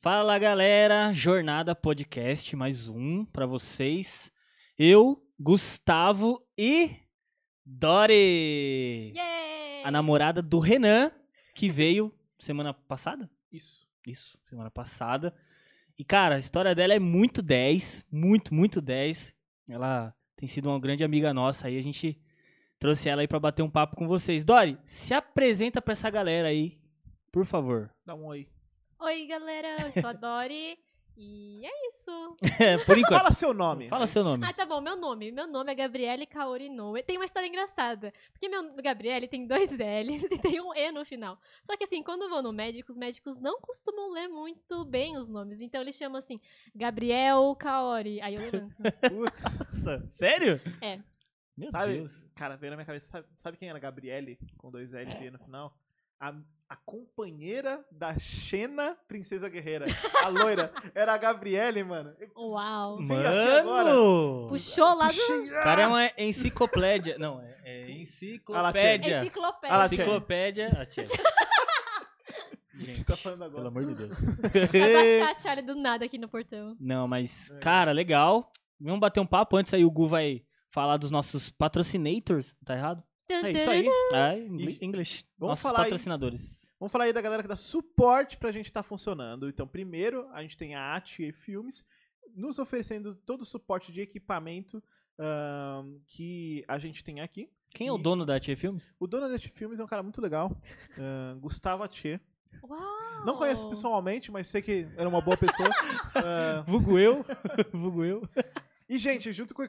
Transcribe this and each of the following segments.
Fala galera, Jornada Podcast, mais um pra vocês. Eu, Gustavo e Dori, Yay! a namorada do Renan, que veio semana passada? Isso. Isso, semana passada. E cara, a história dela é muito 10, muito, muito 10. Ela tem sido uma grande amiga nossa aí, a gente trouxe ela aí pra bater um papo com vocês. Dori, se apresenta pra essa galera aí, por favor. Dá um oi. Oi, galera, eu sou a Dori. e é isso. por enquanto. Fala seu nome. Fala seu nome. Ah, tá bom, meu nome. Meu nome é Gabriele Kaori Inoue. Tem uma história engraçada. Porque meu Gabriele tem dois L's e tem um E no final. Só que assim, quando eu vou no médico, os médicos não costumam ler muito bem os nomes. Então eles chamam assim, Gabriel Kaori. Aí eu levanto. Putz. Nossa, sério? É. Meu Sabe, Deus. cara, veio na minha cabeça, sabe, sabe quem era Gabriele, com dois L's e E no final? A, a companheira da Xena Princesa Guerreira. A loira. Era a Gabriele, mano. Uau. Mano! Puxou lá do... O cara é uma enciclopédia. Não, é, é enciclopédia. Enciclopédia. Tia. Enciclopédia. Ah, tia. O que Gente, tá falando agora? pelo amor de Deus. Vai baixar a Charlie do nada aqui no portão. Não, mas, É. cara, legal. Vamos bater um papo antes aí. O Gu vai falar dos nossos patrocinators. Tá errado? É isso aí. Ah, English. E-. Vamos nossos falar aí. patrocinadores. Vamos falar aí da galera que dá suporte pra gente estar funcionando. Então, primeiro, a gente tem a AT Filmes nos oferecendo todo o suporte de equipamento ahn, que a gente tem aqui. Quem é o E- dono da Tia Filmes? O dono da AT Filmes é um cara muito legal, ahn, Gustavo Atchê. Uau. Não conheço pessoalmente, mas sei que era uma boa pessoa. Ah, Vulgo eu. Vulgo eu. E, gente, junto com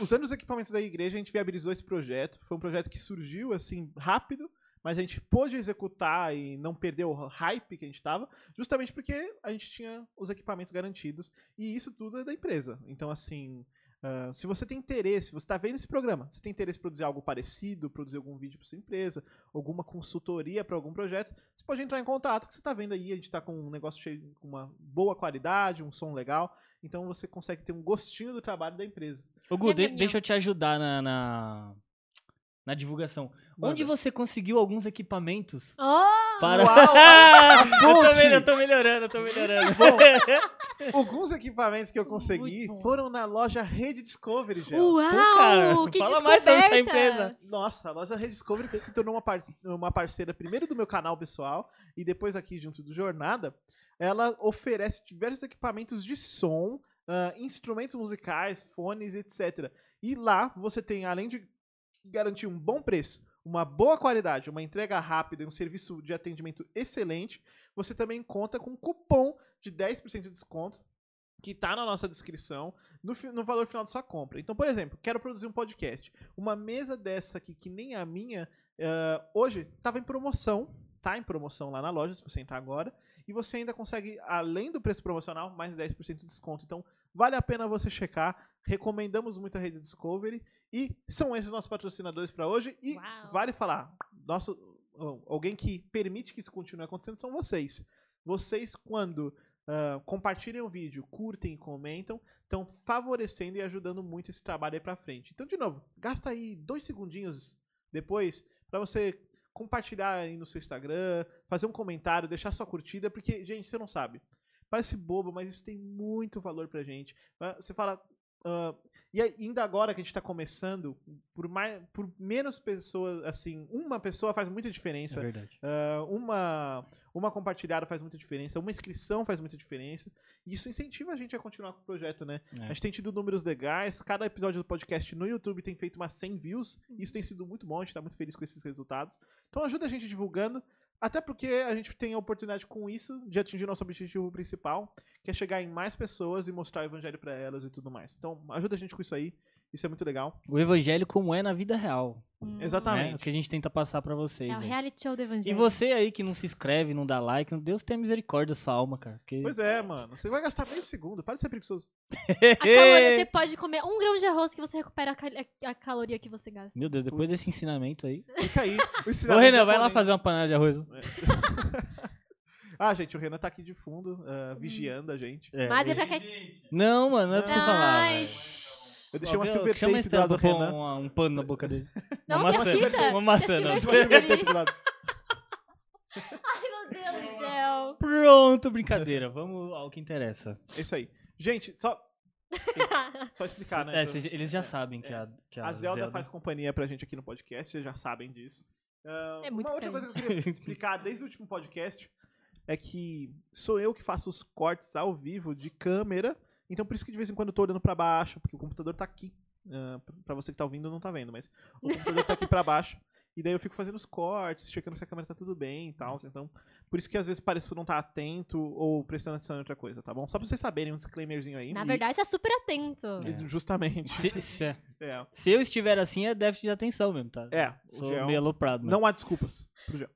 usando os equipamentos da igreja, a gente viabilizou esse projeto. Foi um projeto que surgiu, assim, rápido, mas a gente pôde executar e não perder o hype que a gente tava, justamente porque a gente tinha os equipamentos garantidos. E isso tudo é da empresa. Então, assim, ah, se você tem interesse, você está vendo esse programa, você tem interesse em produzir algo parecido, produzir algum vídeo para sua empresa, alguma consultoria para algum projeto, você pode entrar em contato, que você está vendo aí, a gente está com um negócio cheio, com uma boa qualidade, um som legal, então você consegue ter um gostinho do trabalho da empresa. Ô, Gu, de- deixa eu te ajudar na, na, na divulgação. Manda. Onde você conseguiu alguns equipamentos Oh! para. Uau, eu, tô, ponte! me- eu tô melhorando, eu tô melhorando. Bom, alguns equipamentos que eu consegui foram na loja Rede Discovery, Gel. Uau! cara, que fala mais sobre essa descoberta! empresa. Nossa, a loja Rede Discovery que se tornou uma, par- uma parceira primeiro do meu canal pessoal e depois aqui junto do Jornada. Ela oferece diversos equipamentos de som, ah, instrumentos musicais, fones, etc. E lá você tem, além de garantir um bom preço, uma boa qualidade, uma entrega rápida e um serviço de atendimento excelente, você também conta com um cupom de 10% de desconto que está na nossa descrição no, no valor final da sua compra. Então, por exemplo, quero produzir um podcast. Uma mesa dessa aqui, que nem a minha, eh, hoje estava em promoção. Tá em promoção lá na loja, se você entrar agora. E você ainda consegue, além do preço promocional, mais 10% de desconto. Então, vale a pena você checar. Recomendamos muito a Rede Discovery. E são esses nossos patrocinadores para hoje. E Uau. vale falar, nosso, alguém que permite que isso continue acontecendo são vocês. Vocês, quando ah, compartilhem o vídeo, curtem e comentam, estão favorecendo e ajudando muito esse trabalho aí pra frente. Então, de novo, gasta aí dois segundinhos depois para você compartilhar aí no seu Instagram, fazer um comentário, deixar sua curtida, porque, gente, você não sabe. Parece bobo, mas isso tem muito valor pra gente. Você fala. Ah, e ainda agora que a gente tá começando, por, mais, por menos pessoas, assim, uma pessoa faz muita É diferença. verdade. Ah, uma, uma compartilhada faz muita diferença, uma inscrição faz muita diferença. E isso incentiva a gente a continuar com o projeto, né? É. A gente tem tido números legais, cada episódio do podcast no YouTube tem feito umas 100 views. E isso tem sido muito bom, a gente tá muito feliz com esses resultados. Então ajuda a gente divulgando, até porque a gente tem a oportunidade com isso de atingir nosso objetivo principal, que é chegar em mais pessoas e mostrar o evangelho pra elas e tudo mais. Então ajuda a gente com isso aí, isso é muito legal. O evangelho como é na vida real. Hum. Exatamente. Né? O que a gente tenta passar pra vocês. É o aí. reality show do Evangelho. E você aí que não se inscreve, não dá like, Deus tenha misericórdia da sua alma, cara. porque- Pois é, mano. Você vai gastar meio segundo, para de ser preguiçoso. A caloria, você pode comer um grão de arroz que você recupera a, cal- a caloria que você gasta. Meu Deus, depois Putz. desse ensinamento aí. Fica aí. O Ô, Renan, vai lá fazer uma panela de arroz. Ah, gente, o Renan tá aqui de fundo, ah, vigiando a gente. É, Mas é pra que... Não, mano, não é pra você falar. Ai. Eu deixei uma silver tape do lado do Renan. Um, um pano na boca dele. Não, uma maçã. Uma maçã, não. silver Silver tape. tape do lado. Ai, meu Deus do céu. Pronto, brincadeira. Vamos ao que interessa. É isso aí. Gente, só, só explicar, né? É, eles já é, sabem que a, que a, A Zelda, faz companhia pra gente aqui no podcast, vocês já sabem disso. Ah, É muito uma outra coisa que eu queria explicar desde o último podcast é que sou eu que faço os cortes ao vivo de câmera, então por isso que de vez em quando eu tô olhando pra baixo, porque o computador tá aqui. Ah, pra você que tá ouvindo, não tá vendo, mas o computador tá aqui pra baixo. E daí eu fico fazendo os cortes, checando se a câmera tá tudo bem e tal. Então, por isso que às vezes pareço não tá atento ou prestando atenção em outra coisa, tá bom? Só pra vocês saberem um disclaimerzinho aí. Na E- verdade, você é super atento. É. Justamente. Se, se, É. se eu estiver assim, é déficit de atenção mesmo, tá? É, o Sou Gel- meio aloprado. Não há desculpas pro Gel.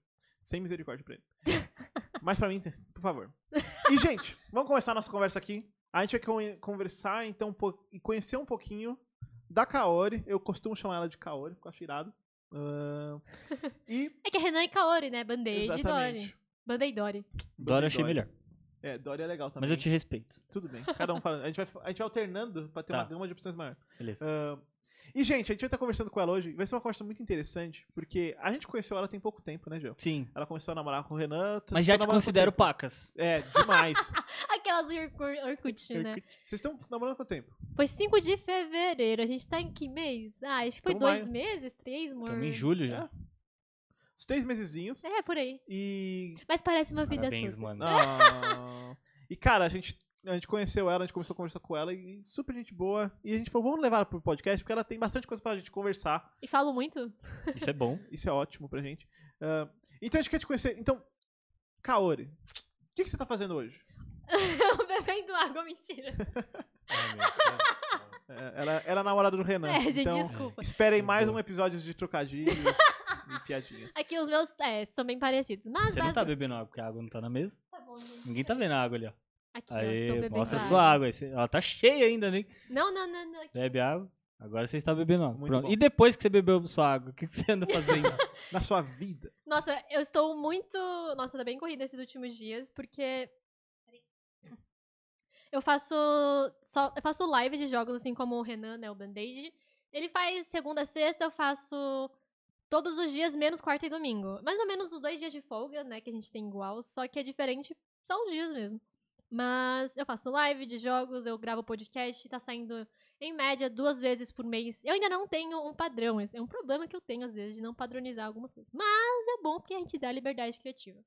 Sem misericórdia pra ele. Mas pra mim, por favor. E, gente, vamos começar a nossa conversa aqui. A gente vai con- conversar, então, e conhecer um pouquinho da Kaori. Eu costumo chamar ela de Kaori, porque eu acho irado. Ahn, e, É que é Renan e Kaori, né? Band-Aid e Dory. exatamente. Band-Aid e Dory. Dora eu achei melhor. É, Dory é legal também. Mas eu te respeito. Tudo bem. Cada um fala. A gente vai, a gente vai alternando pra ter Tá. uma gama de opções maior. Beleza. Ahn, e, gente, a gente vai estar conversando com ela hoje. Vai ser uma conversa muito interessante, porque a gente conheceu ela tem pouco tempo, né, Gel? Sim. Ela começou a namorar com o Renan. vocês Mas já te considero pacas. É, demais. Aquelas Orkut, Orkut, né? Vocês estão namorando há quanto tempo? Foi 5 de fevereiro. A gente tá em que mês? Ah, acho que foi Então dois vai. meses, três, amor. Estamos em julho já. Uns três mesezinhos. É, por aí. E. Mas parece uma vida Parabéns, toda. mano. Ah, e, cara, a gente, a gente conheceu ela, a gente começou a conversar com ela e super gente boa. E a gente falou, vamos levar ela pro podcast, porque ela tem bastante coisa pra gente conversar. E falo muito. Isso é bom. Isso é ótimo pra gente. Ah, então a gente quer te conhecer. Então, Kaori, o que, que você tá fazendo hoje? Bebendo água, mentira. Ai, meu Deus. É, ela, ela é a namorada do Renan. É, gente, então, desculpa. esperem mais um episódio de trocadilhos e piadinhas. Aqui os meus é, são bem parecidos. Mas Você não tá bebendo água, porque a água não tá na mesa? Tá bom, gente. Ninguém tá vendo a água ali, ó. Aqui, ó, estou Aê, bebendo mostra a água. sua água. aí. Você- Ela tá cheia ainda, né? Não, não, não, não. Bebe água. Agora você está bebendo água. Muito Pronto. bom. E depois que você bebeu sua água, o que que você anda fazendo? Na sua vida. Nossa, eu estou muito. Nossa, tá bem corrida esses últimos dias, porque. Eu faço. Só, eu faço live de jogos, assim como o Renan, né? O Band-Aid. Ele faz segunda a sexta, eu faço todos os dias, menos quarta e domingo. Mais ou menos os dois dias de folga, né? Que a gente tem igual, só que é diferente só os dias mesmo. Mas eu faço live de jogos, eu gravo podcast, tá saindo em média duas vezes por mês. Eu ainda não tenho um padrão, é um problema que eu tenho às vezes de não padronizar algumas coisas. Mas é bom porque a gente dá liberdade criativa.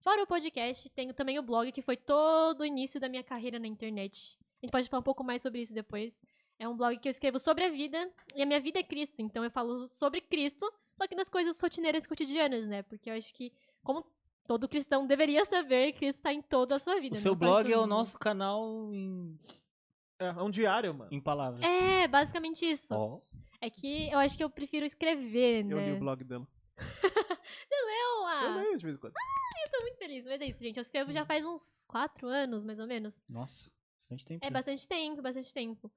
Fora o podcast, tenho também o blog, que foi todo o início da minha carreira na internet. A gente pode falar um pouco mais sobre isso depois. É um blog que eu escrevo sobre a vida, e a minha vida é Cristo, então eu falo sobre Cristo, só que nas coisas rotineiras e cotidianas, né? Porque eu acho que, como todo cristão deveria saber, Cristo está em toda a sua vida. o seu blog é o nosso canal em, É, é um diário, mano. em palavras. É, basicamente isso. Ó, É que eu acho que eu prefiro escrever, Eu li né? o blog dela. Não, ah, Eu leio de vez em quando. tô muito feliz. Mas é isso, gente. Eu escrevo já faz uns quatro anos, mais ou menos. nossa, bastante tempo. É né? bastante tempo, bastante tempo.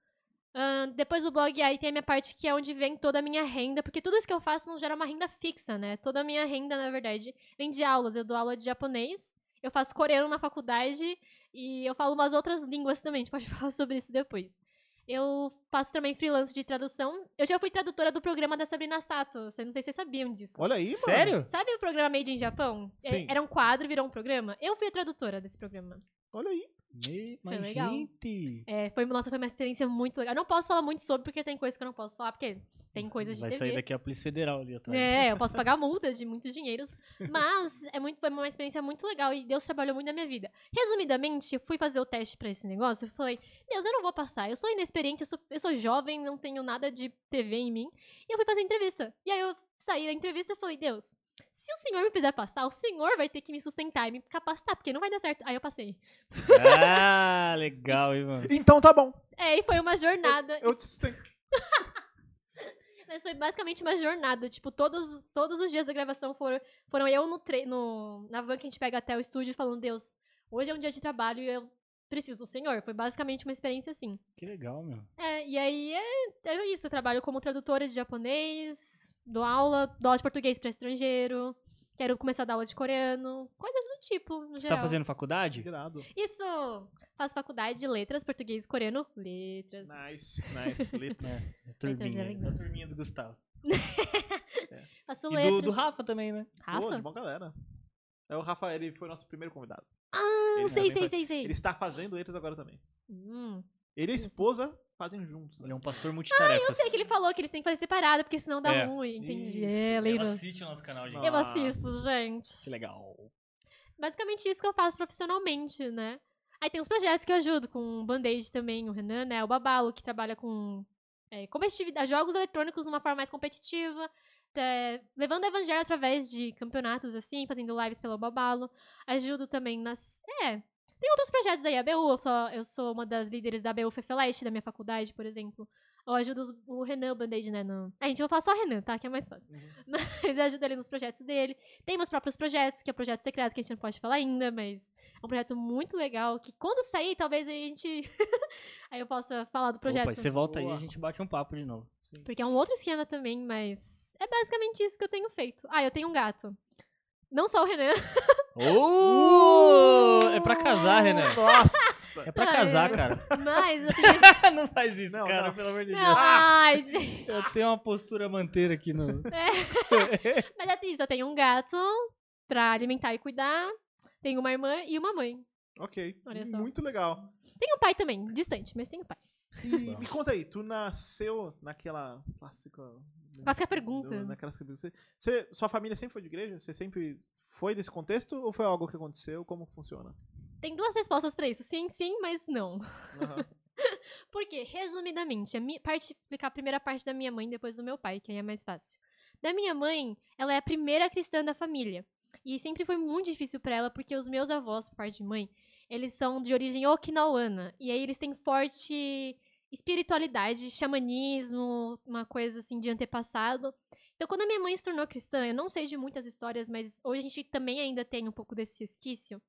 Depois do blog, aí tem a minha parte que é onde vem toda a minha renda, porque tudo isso que eu faço não gera uma renda fixa, né? Toda a minha renda, na verdade, vem de aulas. Eu dou aula de japonês, eu faço coreano na faculdade e eu falo umas outras línguas também, a gente pode falar sobre isso depois. Eu faço também freelance de tradução. Eu já fui tradutora do programa da Sabrina Sato, não sei se vocês sabiam disso. Olha aí, mano. Sério? Sabe o programa Made in Japão? É- Sim. Era um quadro, virou um programa. Eu fui a tradutora desse programa. Olha aí. Me- Mas, legal. gente. É, foi, nossa, foi uma experiência muito legal. Eu não posso falar muito sobre, porque tem coisas que eu não posso falar, porque tem coisas de Vai TV. sair daqui a Polícia Federal ali atrás. É, eu posso pagar multa de muitos dinheiros. Mas é muito, foi uma experiência muito legal e Deus trabalhou muito na minha vida. Resumidamente, eu fui fazer o teste pra esse negócio e falei: Deus, eu não vou passar. Eu sou inexperiente, eu sou, eu sou jovem, não tenho nada de TV em mim. E eu fui fazer a entrevista. E aí eu saí da entrevista e falei: Deus. Se o senhor me fizer passar, o senhor vai ter que me sustentar e me capacitar, porque não vai dar certo. Aí eu passei. Ah, legal, hein, mano. Então tá bom. É, e foi uma jornada. Eu te sustento. Mas foi basicamente uma jornada. Tipo, todos, todos os dias da gravação foram, foram eu no, tre no na van que a gente pega até o estúdio falando, Deus, hoje é um dia de trabalho e eu preciso do Senhor. Foi basicamente uma experiência assim. Que legal, meu. É, e aí é, é isso. Eu trabalho como tradutora de japonês, dou aula, dou aula de português pra estrangeiro, quero começar a dar aula de coreano, coisas do tipo, no Você geral. tá fazendo faculdade? Irado. Isso! Faço faculdade de letras, português e coreano. Letras. Nice, nice. Letras. É, turminha. legal. A turminha do Gustavo. Faço E letras. do, do Rafa também, né? Pô, de Rafa? bom galera. É o Rafa, ele foi nosso primeiro convidado. Ah, Ele sei, sei, faz- sei, sei. Ele está fazendo letras agora também. Hum. Ele a Isso. esposa fazem juntos. Ele né? é um pastor multitarefas. Eu sei que ele falou que eles têm que fazer separado, porque senão dá É. ruim. Entendi. Isso. É, lembra? assiste o nosso canal, gente. Eu Nossa. assisto, gente. Que legal. Basicamente isso que eu faço profissionalmente, né? Aí tem os projetos que eu ajudo, com o Band-Aid também, o Renan, né? O Babalo, que trabalha com é, competitividade, jogos eletrônicos de uma forma mais competitiva, é, levando o evangelho através de campeonatos, assim, fazendo lives pelo Babalo. Ajudo também nas. É. Tem outros projetos aí, a BU, eu sou, eu sou uma das líderes da BU Fefeleste, da minha faculdade, por exemplo. Eu ajudo o Renan, Band-Aid, né? No... A gente, eu vou falar só Renan, tá? Que é mais fácil. Uhum. Mas eu ajudo ele nos projetos dele. Tem meus próprios projetos, que é o projeto secreto, que a gente não pode falar ainda, mas é um projeto muito legal, que quando sair, talvez a gente... aí eu possa falar do projeto. Opa, você volta aí e Boa. a gente bate um papo de novo. Sim. Porque é um outro esquema também, mas é basicamente isso que eu tenho feito. Ah, eu tenho um gato. Não só o Renan. Oh! É pra casar, Renan. Nossa! É pra casar, é. cara. Mas eu tenho... não faz isso, Não, cara, não. pelo amor de Não, Deus. ai, gente. Eu tenho uma postura manter aqui no. Mas é isso, eu tenho um gato pra alimentar e cuidar. Tenho uma irmã e uma mãe. ok. Olha só. Muito legal. Tenho um pai também, distante, mas tenho pai. E me conta aí, tu nasceu naquela clássica. Clássica pergunta. Naquelas que você, você- Sua família sempre foi de igreja? Você sempre foi desse contexto ou foi algo que aconteceu? Como funciona? Tem duas respostas pra isso. Sim, sim, mas não. Aham. Por quê? Resumidamente, a minha parte, explicar a primeira parte da minha mãe depois do meu pai, que aí é mais fácil. Da minha mãe, ela é a primeira cristã da família. E sempre foi muito difícil pra ela, porque os meus avós, por parte de mãe, eles são de origem okinawana. E aí eles têm forte espiritualidade, xamanismo, uma coisa assim de antepassado. Então, quando a minha mãe se tornou cristã, eu não sei de muitas histórias, mas hoje a gente também ainda tem um pouco desse resquício,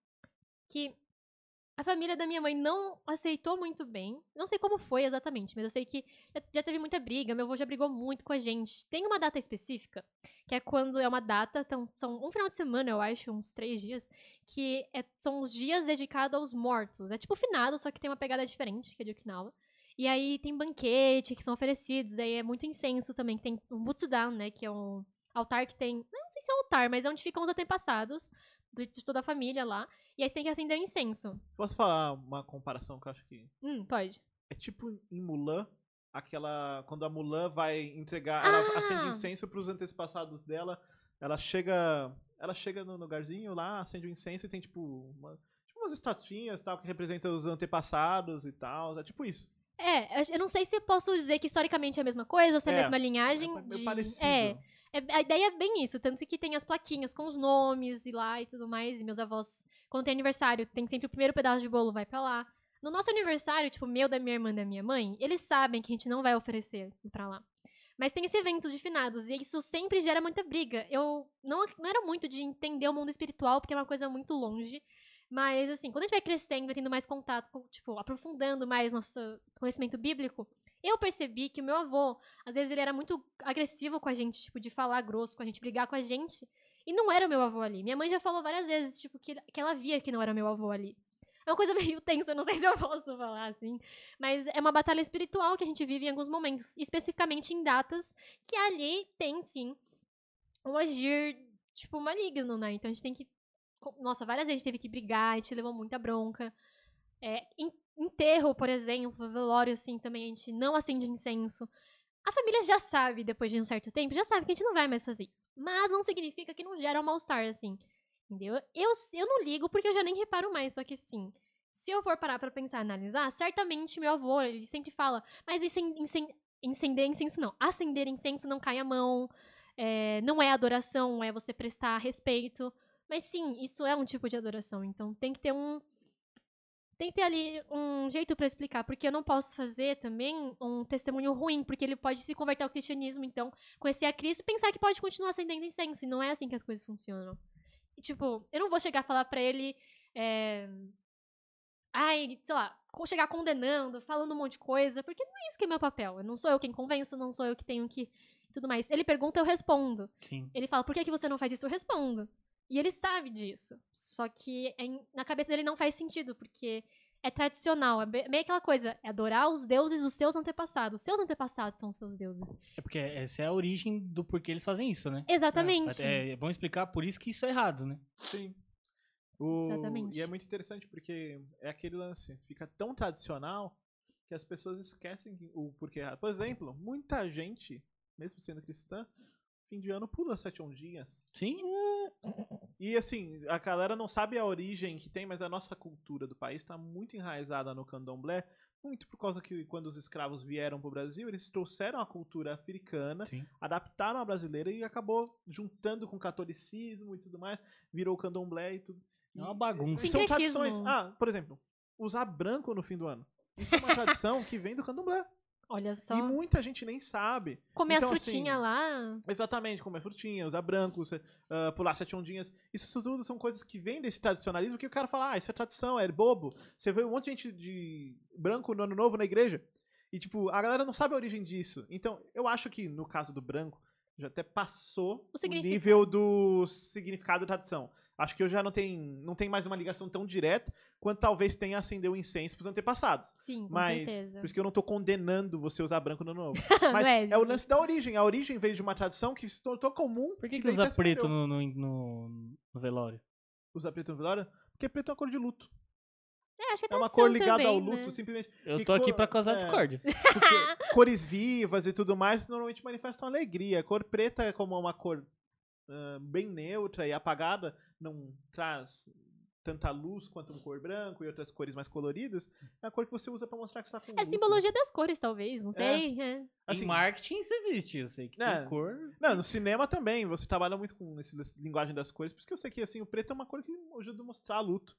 que a família da minha mãe não aceitou muito bem. Não sei como foi exatamente, mas eu sei que já- teve muita briga. Meu avô já brigou muito com a gente. Tem uma data específica, que é quando é uma data, então, são um final de semana, eu acho, uns três dias, que é- são os dias dedicados aos mortos. É tipo finado, só que tem uma pegada diferente, que é de Okinawa. E aí tem banquete que são oferecidos, aí é muito incenso também, que tem um butsudan, né, que é um altar que tem, não sei se é altar, mas é onde ficam os antepassados de toda a família lá. E aí você tem que acender o incenso. Posso falar uma comparação que eu acho que. Hum, pode. É tipo em Mulan, aquela. Quando a Mulan vai entregar. Ela Ah! acende incenso pros antepassados dela. Ela chega. Ela chega no lugarzinho lá, acende o incenso e tem, tipo, uma- tipo umas estatuinhas tal, que representam os antepassados e tal. É tipo isso. É, eu- não sei se eu posso dizer que historicamente é a mesma coisa, ou se é a É, mesma linhagem. é meio de... parecido. É, é, a ideia é bem isso, tanto que tem as plaquinhas com os nomes e lá e tudo mais, e meus avós, quando tem aniversário, tem sempre o primeiro pedaço de bolo, vai pra lá. No nosso aniversário, tipo, meu, da minha irmã da minha mãe, eles sabem que a gente não vai oferecer pra lá. Mas tem esse evento de finados, e isso sempre gera muita briga. Eu não, não era muito de entender o mundo espiritual, porque é uma coisa muito longe. Mas, assim, quando a gente vai crescendo, vai tendo mais contato, com, tipo, aprofundando mais nosso conhecimento bíblico, eu percebi que o meu avô, às vezes, ele era muito agressivo com a gente, tipo, de falar grosso com a gente, brigar com a gente. E não era meu avô ali. Minha mãe já falou várias vezes, tipo, que, que ela via que não era meu avô ali. É uma coisa meio tensa, não sei se eu posso falar assim. Mas é uma batalha espiritual que a gente vive em alguns momentos. Especificamente em datas que ali tem, sim, um agir, tipo, maligno, né? Então a gente tem que. Nossa, várias vezes a gente teve que brigar, a gente levou muita bronca. É, enterro, por exemplo, velório, assim, também a gente não acende incenso. A família já sabe, depois de um certo tempo, já sabe que a gente não vai mais fazer isso. Mas não significa que não gera um mal-estar, assim. Entendeu? Eu, eu não ligo porque eu já nem reparo mais, só que sim. Se eu for parar pra pensar, analisar, certamente meu avô, ele sempre fala, mas incen- incen- incender incenso não. Acender incenso não cai a mão, é, não é adoração, é você prestar respeito. Mas sim, isso é um tipo de adoração. Então tem que ter um. Tem que ter ali um jeito pra explicar, porque eu não posso fazer também um testemunho ruim, porque ele pode se converter ao cristianismo, então conhecer a Cristo e pensar que pode continuar acendendo incenso, e não é assim que as coisas funcionam. E, tipo, eu não vou chegar a falar pra ele. é, Ai, sei lá, chegar condenando, falando um monte de coisa, porque não é isso que é meu papel. Não sou eu quem convenço, não sou eu que tenho que. tudo mais. Ele pergunta, eu respondo. Sim. Ele fala, por que, que você não faz isso? Eu respondo. E ele sabe disso. Só que é na cabeça dele não faz sentido, porque é tradicional. É meio aquela coisa, é adorar os deuses dos seus antepassados. Seus antepassados são os seus deuses. É porque essa é a origem do porquê eles fazem isso, né? Exatamente. É, é bom explicar por isso que isso é errado, né? Sim. O- Exatamente. E é muito interessante porque é aquele lance, fica tão tradicional que as pessoas esquecem que- o porquê. errado. Por exemplo, muita gente, mesmo sendo cristã, fim de ano pula sete ondinhas. Sim? E assim, a galera não sabe a origem que tem, mas a nossa cultura do país está muito enraizada no candomblé, muito por causa que quando os escravos vieram para o Brasil, eles trouxeram a cultura africana, Sim. adaptaram a brasileira e acabou juntando com o catolicismo e tudo mais, virou o candomblé e tudo. É uma bagunça. e São tradições. Ah, por exemplo, usar branco no fim do ano. Isso é uma tradição que vem do candomblé. Olha só. E muita gente nem sabe. Comer então, as assim, frutinhas lá. Exatamente, comer frutinha, usar branco, ah, pular sete ondinhas. Isso tudo são coisas que vêm desse tradicionalismo que o cara fala, ah, isso é tradição, é bobo. Você vê um monte de gente de branco no ano novo na igreja. E, tipo, a galera não sabe a origem disso. Então, eu acho que no caso do branco, já até passou O o, nível do significado da tradição. Acho que eu já não tem, não tem mais uma ligação tão direta quanto talvez tenha acender o incenso pros antepassados. Sim, com Mas, certeza. por isso que eu não tô condenando você usar branco no novo. Mas é é o lance da origem. A origem veio de uma tradição que se tornou comum. Por que, que daí usa preto no, no, no- velório? Usar preto no velório? Porque preto é uma cor de luto. É, acho que é, É uma cor ligada ao também, luto, né? simplesmente. Eu tô aqui cor- pra causar é. discórdia. Porque cores vivas e tudo mais normalmente manifestam alegria. A cor preta é como uma cor ah, bem neutra e apagada, não traz tanta luz quanto uma cor branco e outras cores mais coloridas. É a cor que você usa pra mostrar que você tá com É luto. simbologia das cores, talvez, não sei. é. Assim, em marketing isso existe, eu sei que É. tem cor. Não, no cinema também, você trabalha muito com essa linguagem das cores, por isso que eu sei que assim, o preto é uma cor que ajuda a mostrar luto.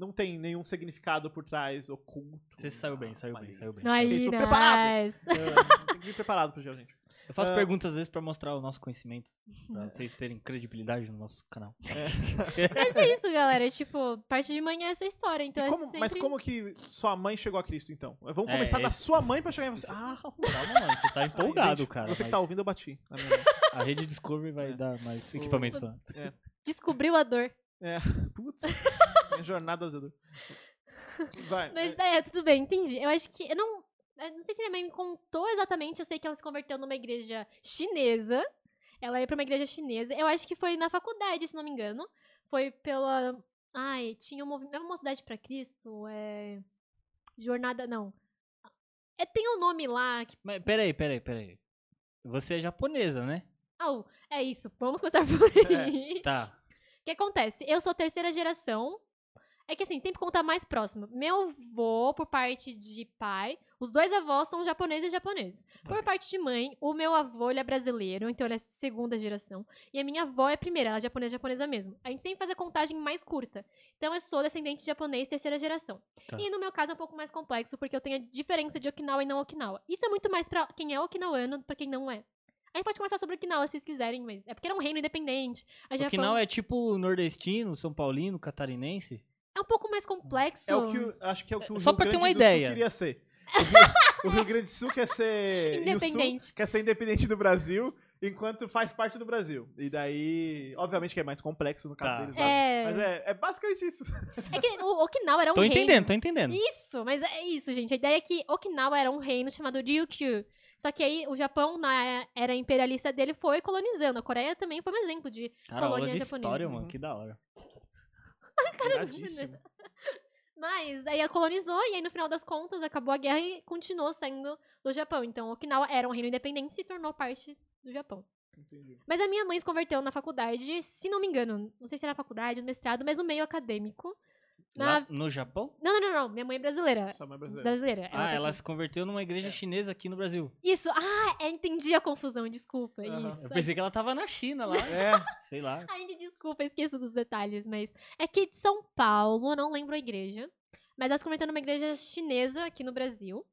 Não tem nenhum significado por trás oculto. Você saiu bem, saiu bem, saiu bem. Aí. Estou preparado. É, tem que vir preparado pro gel, gente. Eu faço Ah. perguntas às vezes pra mostrar o nosso conhecimento, pra vocês terem credibilidade no nosso canal. Mas é isso, galera. Tipo, parte de manhã é essa história. Então é como- sempre... Mas como que sua mãe chegou a Cristo, então? Vamos É, começar da sua mãe pra chegar em você. Ah, Calma, mano, você tá empolgado, gente, cara. Você que mas tá ouvindo, eu bati. mãe. A rede Discovery vai É. dar mais O- equipamentos pra. Descobriu a dor. Putz, minha jornada, Dudu. Vai. Mas é, é, tudo bem, entendi. Eu acho que. Eu não. eu não sei se minha mãe me contou exatamente. Eu sei que ela se converteu numa igreja chinesa. Ela ia pra uma igreja chinesa. Eu acho que foi na faculdade, se não me engano. Foi pela. Ai, tinha um movimento. É uma cidade pra Cristo? É. Jornada. Não. É, tem um nome lá. Que... Mas peraí, peraí, peraí. Você é japonesa, né? Ah, é isso. Vamos começar por aí. Tá. O que acontece? Eu sou terceira geração. É que assim, sempre conta mais próximo. Meu avô, por parte de pai, os dois avós são japoneses e japoneses. Por Ok. parte de mãe, o meu avô ele é brasileiro, então ele é segunda geração. E a minha avó é primeira, ela é japonesa japonesa mesmo. A gente sempre faz a contagem mais curta. Então eu sou descendente de japonês terceira geração. Tá. E no meu caso é um pouco mais complexo, porque eu tenho a diferença de Okinawa e não Okinawa. Isso é muito mais pra quem é okinawano, pra quem não é. A gente pode conversar sobre Okinawa se vocês quiserem, mas é porque era um reino independente. A Japão- Okinawa é tipo nordestino, São Paulino, catarinense? É um pouco mais complexo. É o que o- acho que é o que o Só Rio pra ter Grande uma do ideia. Sul queria ser. O Rio, o Rio Grande do Sul quer ser. e o Sul Independente. quer ser independente do Brasil, enquanto faz parte do Brasil. E daí, obviamente que é mais complexo no caso Tá. deles lá. É, Mas é, é basicamente isso. é que o Okinawa era um tô reino. entendendo, tô entendendo. Isso, mas é isso, gente. A ideia é que Okinawa era um reino chamado Ryukyu. Só que aí o Japão, na era imperialista dele, foi colonizando. A Coreia também foi um exemplo de. Cara, aula colônia de japonesa. história, Uhum. mano, que da hora. Iradíssimo. Mas aí a colonizou e aí no final das contas acabou a guerra e continuou saindo do Japão. Então Okinawa era um reino independente e se tornou parte do Japão. Entendi. Mas a minha mãe se converteu na faculdade, se não me engano, não sei se era na faculdade, no mestrado, mas no meio acadêmico. Na... No Japão? Não, não, não, não. Minha mãe é brasileira. Sua mãe é brasileira. Brasileira. Ah, tá ela aqui. se converteu numa igreja É. chinesa aqui no Brasil. Isso, ah, é, entendi a confusão, desculpa. Aham. Isso. Eu pensei que ela tava na China lá. É, Sei lá. Ai, desculpa, esqueço dos detalhes, mas é que de São Paulo, eu não lembro a igreja, mas ela se converteu numa igreja chinesa aqui no Brasil.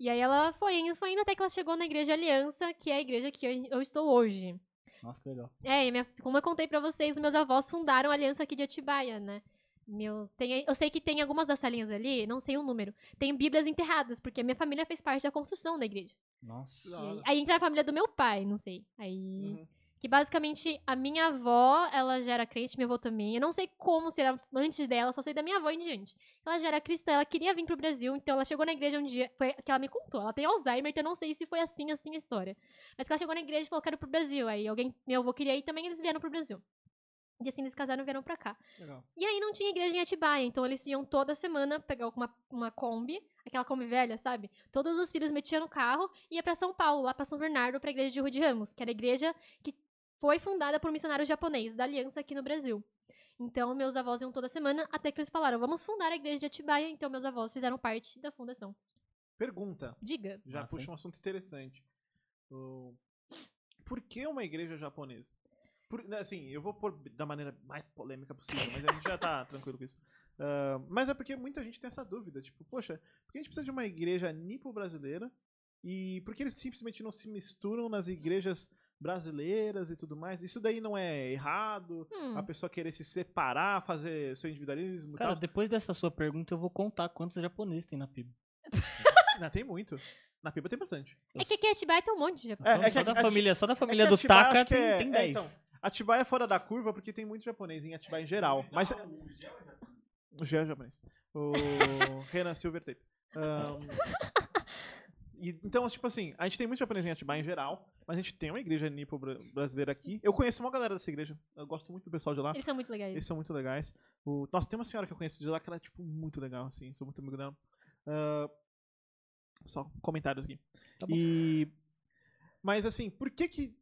E aí ela foi indo, foi indo até que ela chegou na igreja Aliança, que é a igreja que eu, estou hoje. Nossa, que legal. É, minha- como eu contei pra vocês, meus avós fundaram a Aliança aqui de Atibaia, né? Meu, tem, eu sei que tem algumas das salinhas ali, não sei o número, tem bíblias enterradas, porque a minha família fez parte da construção da igreja. Nossa. Aí, aí entra a família do meu pai, não sei. Aí. Uhum. Que basicamente a minha avó, ela já era crente, meu avô também. Eu não sei como será antes dela, só sei da minha avó em diante. Ela já era cristã, ela queria vir pro Brasil, então ela chegou na igreja um dia, foi que ela me contou. Ela tem Alzheimer, então eu não sei se foi assim, assim a história. Mas que ela chegou na igreja e falou: quero pro Brasil. Aí alguém, meu avô queria ir também, eles vieram pro Brasil. E assim eles casaram e vieram pra cá. Legal. E aí não tinha igreja em Atibaia, então eles iam toda semana pegar uma, uma Kombi, aquela Kombi velha, sabe? Todos os filhos metiam no carro e ia pra São Paulo, lá pra São Bernardo, pra igreja de Rua de Ramos, que era a igreja que foi fundada por um missionário japonês da Aliança aqui no Brasil. Então meus avós iam toda semana, até que eles falaram, vamos fundar a igreja de Atibaia, então meus avós fizeram parte da fundação. Pergunta. Diga. Já Massa, puxa hein? um assunto interessante. O- Por que uma igreja japonesa? Por- né, assim, eu vou pôr da maneira mais polêmica possível, mas a gente já tá tranquilo com isso. Ah, mas é porque muita gente tem essa dúvida. Tipo, poxa, por que a gente precisa de uma igreja nipo-brasileira? E por que eles simplesmente não se misturam nas igrejas brasileiras e tudo mais? Isso daí não é errado? Hum, A pessoa querer se separar, fazer seu individualismo e Cara, tal? depois dessa sua pergunta, eu vou contar quantos japoneses tem na PIB. Não, tem muito. Na Piba tem bastante. é que aqui em Atibaia tem um monte de Só, japonês. É, é que só a- da a- família, só da família que do Taka que tem, é- tem é, 10. então, Atibaia é fora da curva porque tem muito japonês em Atibaia em geral. Mas. O Gé é japonês. O Renan Silver Tape. E, então, tipo assim, a gente tem muito japonês em Atibaia em geral, mas a gente tem uma igreja nipo bra- brasileira aqui. Eu conheço uma galera dessa igreja. Eu gosto muito do pessoal de lá. Eles são muito legais. Eles são muito legais. O... Nossa, tem uma senhora que eu conheço de lá que ela é, tipo, muito legal, assim. Sou muito amigo dela. Ah, Só comentários aqui. Tá bom. e... Mas, assim, por que que...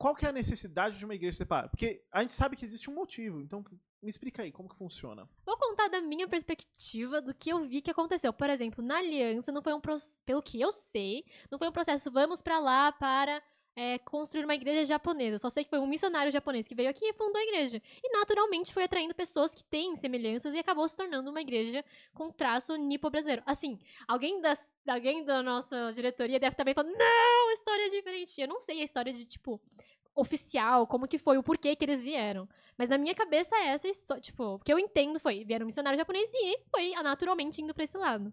Qual que é a necessidade de uma igreja separada? Porque a gente sabe que existe um motivo. Então, me explica aí, como que funciona? Vou contar da minha perspectiva do que eu vi que aconteceu. Por exemplo, na aliança não foi um pelo que eu sei, não foi um processo vamos pra lá para é, construir uma igreja japonesa. Só sei que foi um missionário japonês que veio aqui e fundou a igreja. E naturalmente foi atraindo pessoas que têm semelhanças e acabou se tornando uma igreja com traço nipo-brasileiro. Assim, alguém, das, alguém da nossa diretoria deve estar bem falando, não, história é diferente. Eu não sei a história de, tipo, oficial, como que foi, o porquê que eles vieram. Mas na minha cabeça é essa história, tipo, o que eu entendo foi, vieram missionário japonês e foi naturalmente indo pra esse lado.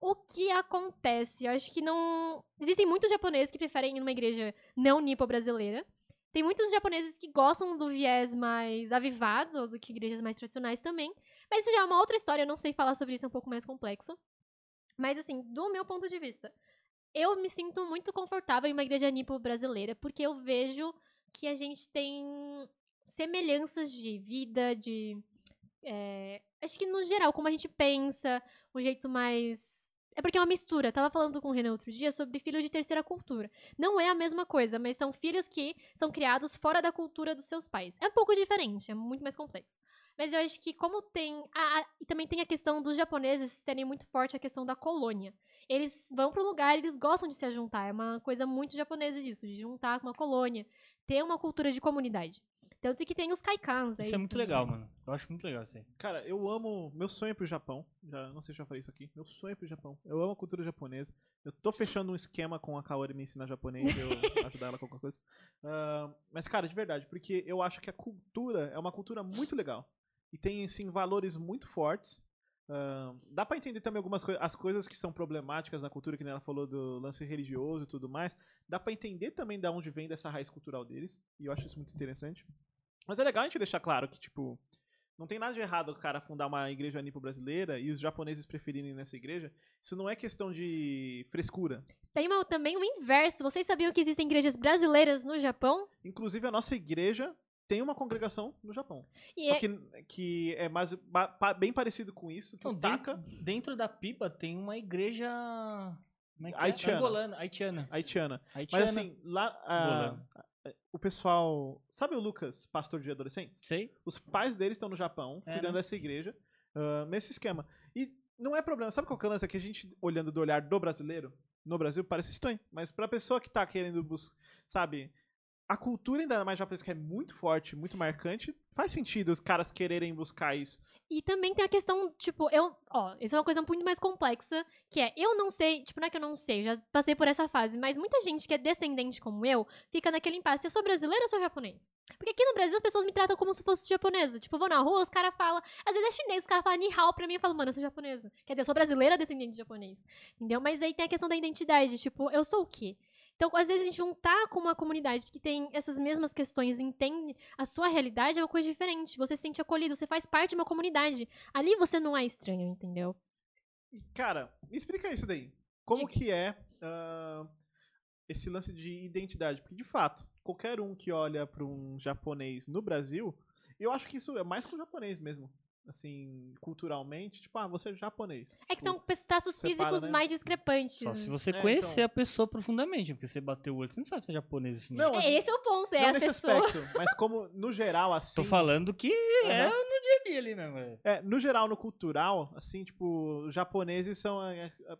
O que acontece? Eu acho que não. Existem muitos japoneses que preferem ir numa igreja não nipo-brasileira. Tem muitos japoneses que gostam do viés mais avivado do que igrejas mais tradicionais também. Mas isso já é uma outra história, eu não sei falar sobre isso, é um pouco mais complexo. Mas, assim, do meu ponto de vista, eu me sinto muito confortável em uma igreja nipo brasileira, porque eu vejo que a gente tem semelhanças de vida, de. é, acho que no geral, como a gente pensa, um jeito mais. É porque é uma mistura. Eu tava falando com o Renan outro dia sobre filhos de terceira cultura. Não é a mesma coisa, mas são filhos que são criados fora da cultura dos seus pais. É um pouco diferente, é muito mais complexo. Mas eu acho que como tem. Ah, ah, e também tem a questão dos japoneses terem muito forte a questão da colônia. Eles vão pro lugar, eles gostam de se juntar. É uma coisa muito japonesa disso, de juntar com uma colônia. Ter uma cultura de comunidade. Tanto que tem os kaikans aí. Isso é muito legal, mano. Eu acho muito legal isso aí. Cara, eu amo. Meu sonho é pro Japão. Já, não sei se eu já falei isso aqui. Meu sonho é pro Japão. Eu amo a cultura japonesa. Eu tô fechando um esquema com a Kaori me ensinar japonês e eu ajudar ela com alguma coisa. Ah, mas, cara, de verdade, porque eu acho que a cultura é uma cultura muito legal. E tem, assim, valores muito fortes. Ah, dá pra entender também algumas coisas, as coisas que são problemáticas na cultura, que ela falou do lance religioso e tudo mais. Dá pra entender também de onde vem dessa raiz cultural deles. E eu acho isso muito interessante. Mas é legal a gente deixar claro que, tipo, não tem nada de errado o cara fundar uma igreja nipo brasileira e os japoneses preferirem nessa igreja. Isso não é questão de frescura. Tem uma- também o inverso. Vocês sabiam que existem igrejas brasileiras no Japão? Inclusive, a nossa igreja tem uma congregação no Japão. E é- que, que é mais, bem parecido com isso, que Então, o Taka, dentro, dentro da Piba tem uma igreja. Como é que Haitiana. é? Angolana, haitiana. haitiana. haitiana. Mas assim, lá. ah, Angolana. o pessoal. Sabe o Lucas, pastor de adolescentes? Sei. Os pais deles estão no Japão, É, cuidando né? dessa igreja, ah, nesse esquema. E não é problema. Sabe qual que é o lance? É que a gente, olhando do olhar do brasileiro, no Brasil, parece estranho. Mas pra pessoa que tá querendo buscar, sabe, a cultura ainda mais japonesa, que é muito forte, muito marcante, faz sentido os caras quererem buscar isso. E também tem a questão, tipo, eu. Ó, isso é uma coisa muito mais complexa, que é, eu não sei, tipo, não é que eu não sei, já passei por essa fase, mas muita gente que é descendente como eu fica naquele impasse. Eu sou brasileiro ou sou japonês? Porque aqui no Brasil as pessoas me tratam como se fosse japonesa. Tipo, eu vou na rua, os caras falam. Às vezes é chinês, os caras falam ni hao pra mim, eu falo, mano, eu sou japonesa. Quer dizer, eu sou brasileira descendente de japonês. Entendeu? Mas aí tem a questão da identidade, tipo, eu sou o quê? Então, às vezes, a gente juntar com uma comunidade que tem essas mesmas questões, entende a sua realidade, é uma coisa diferente. Você se sente acolhido, você faz parte de uma comunidade. Ali você não é estranho, entendeu? Cara, me explica isso daí. Como Diga. que é ah, esse lance de identidade? Porque, de fato, qualquer um que olha pra um japonês no Brasil, Eu acho que isso é mais com o japonês mesmo. Assim, culturalmente, tipo, ah, você é japonês. É que Tipo, são pe- traços separa, físicos né? mais discrepantes. Só se você É, conhecer então. a pessoa profundamente, porque você bateu o olho, você não sabe se é japonês ou chinês. Não, É, esse é o ponto, é não a nesse pessoa. aspecto, mas como no geral, assim. Tô falando que é Aham. no dia a dia ali mesmo. é. É, no geral, no cultural, assim, tipo, os japoneses são. é, é,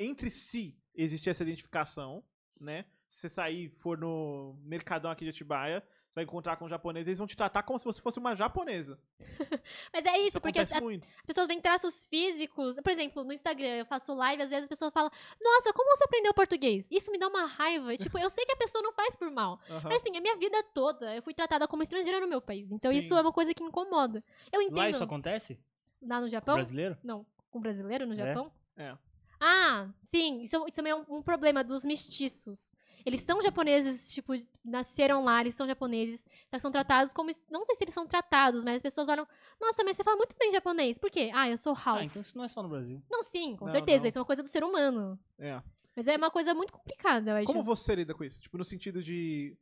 entre si existe essa identificação, né? Se você sair for no Mercadão aqui de Atibaia, você vai encontrar com um japonês, eles vão te tratar como se você fosse uma japonesa. Mas é isso, porque as, as pessoas veem traços físicos. Por exemplo, no Instagram, eu faço live, às vezes a pessoa fala, nossa, como você aprendeu português? Isso me dá uma raiva. Tipo, eu sei que a pessoa não faz por mal. Aham. Mas assim, a minha vida toda, eu fui tratada como estrangeira no meu país. Então Sim. isso é uma coisa que incomoda. Eu entendo. Lá isso acontece? Lá no Com Japão? brasileiro? Não, com brasileiro no É? Japão? É. Ah, sim, isso, isso também é um, um problema dos mestiços. Eles são japoneses, tipo, nasceram lá, eles são japoneses, só que são tratados como. Não sei se eles são tratados, mas as pessoas olham. Nossa, mas você fala muito bem japonês. Por quê? Ah, eu sou half. Ah, então isso não é só no Brasil. Não, sim, com Não, certeza. não. Isso é uma coisa do ser humano. É. Mas é uma coisa muito complicada, eu acho. Como você lida com isso? Tipo, no sentido de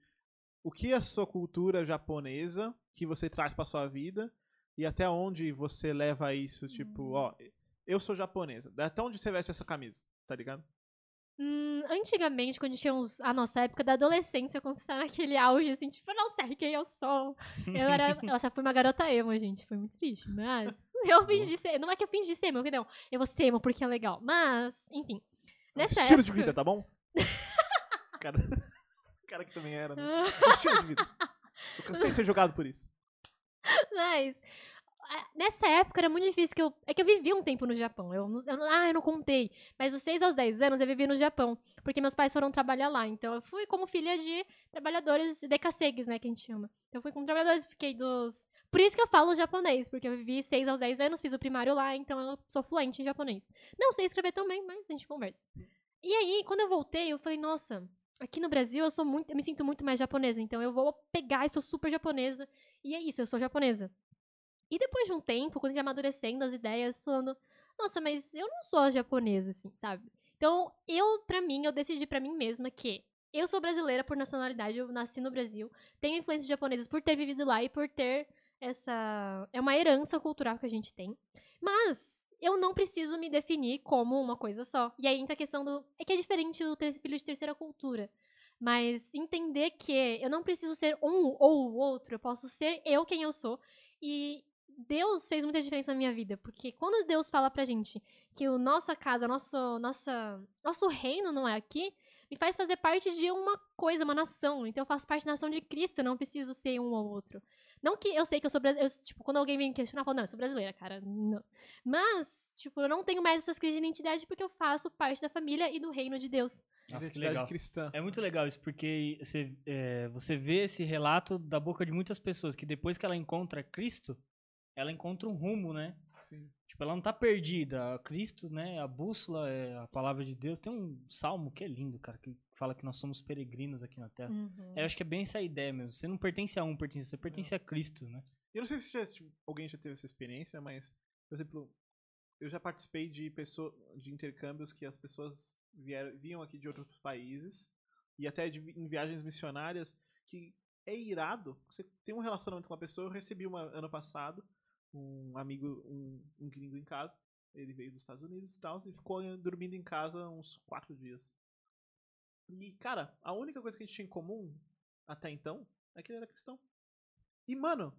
o que é a sua cultura japonesa que você traz pra sua vida e até onde você leva isso, tipo, Hum. ó, eu sou japonesa. Até onde você veste essa camisa, tá ligado? Hum, antigamente, quando tínhamos a nossa época da adolescência, quando você tá naquele auge, assim, tipo, não sei quem eu sou. Eu era. Nossa, fui uma garota emo, gente. Foi muito triste. Mas. Eu fingi ser. Não é que eu fingi ser emo, não. Eu vou ser emo porque é legal. Mas, enfim. É Nessa estilo de época- vida, tá bom? cara, cara que também era, né? Um estilo de vida. Eu cansei de ser jogado por isso. Mas. Nessa época era muito difícil que eu. É que eu vivi um tempo no Japão. Eu, eu ah, eu não contei. Mas dos 6 aos 10 anos eu vivi no Japão. Porque meus pais foram trabalhar lá. Então eu fui como filha de trabalhadores de decassegues, né? Que a gente chama. Então eu fui com trabalhadores, fiquei dos. Por isso que eu falo japonês. Porque eu vivi 6 aos 10 anos, fiz o primário lá. Então eu sou fluente em japonês. Não sei escrever também, mas a gente conversa. E aí, quando eu voltei, eu falei, nossa. Aqui no Brasil eu sou muito, eu me sinto muito mais japonesa, então eu vou pegar e sou super japonesa. E é isso, eu sou japonesa. E depois de um tempo, quando eu ia amadurecendo as ideias, falando, nossa, mas eu não sou japonesa, assim, sabe? Então, eu, pra mim, eu decidi pra mim mesma que eu sou brasileira por nacionalidade, eu nasci no Brasil, tenho influências japonesas por ter vivido lá e por ter essa. É uma herança cultural que a gente tem. Mas eu não preciso me definir como uma coisa só. E aí entra a questão do. É que é diferente o ter filho de terceira cultura. Mas entender que eu não preciso ser um ou o outro, eu posso ser eu quem eu sou. E Deus fez muita diferença na minha vida, porque quando Deus fala pra gente que o nossa casa, nosso, nossa, nosso reino não é aqui, me faz fazer parte de uma coisa, uma nação. Então eu faço parte da nação de Cristo, não preciso ser um ou outro. Não que eu sei que eu sou brasileira, tipo, quando alguém vem me questionar, eu falo, não, eu sou brasileira, cara. Não. Mas, tipo, eu não tenho mais essas crises de identidade porque eu faço parte da família e do reino de Deus. Nossa, que legal. cristã. É muito legal isso, porque você, é, você vê esse relato da boca de muitas pessoas, que depois que ela encontra Cristo, ela encontra um rumo, né? Sim. Tipo, ela não tá perdida. Cristo, né? A bússola é a palavra de Deus. Tem um salmo que é lindo, cara, que fala que nós somos peregrinos aqui na Terra. Uhum. É, eu acho que é bem essa ideia mesmo. Você não pertence a um, pertence, você pertence a Cristo, né? Eu não sei se já- se alguém já teve essa experiência, mas, por exemplo, eu já participei de pessoa, de intercâmbios que as pessoas vieram, vinham aqui de outros países e até de, em viagens missionárias que é irado. Você tem um relacionamento com uma pessoa. Eu recebi uma ano passado um amigo, um, um gringo em casa. Ele veio dos Estados Unidos e tal, e ficou dormindo em casa uns quatro dias. E, cara, a única coisa que a gente tinha em comum até então é que ele era cristão. E, mano,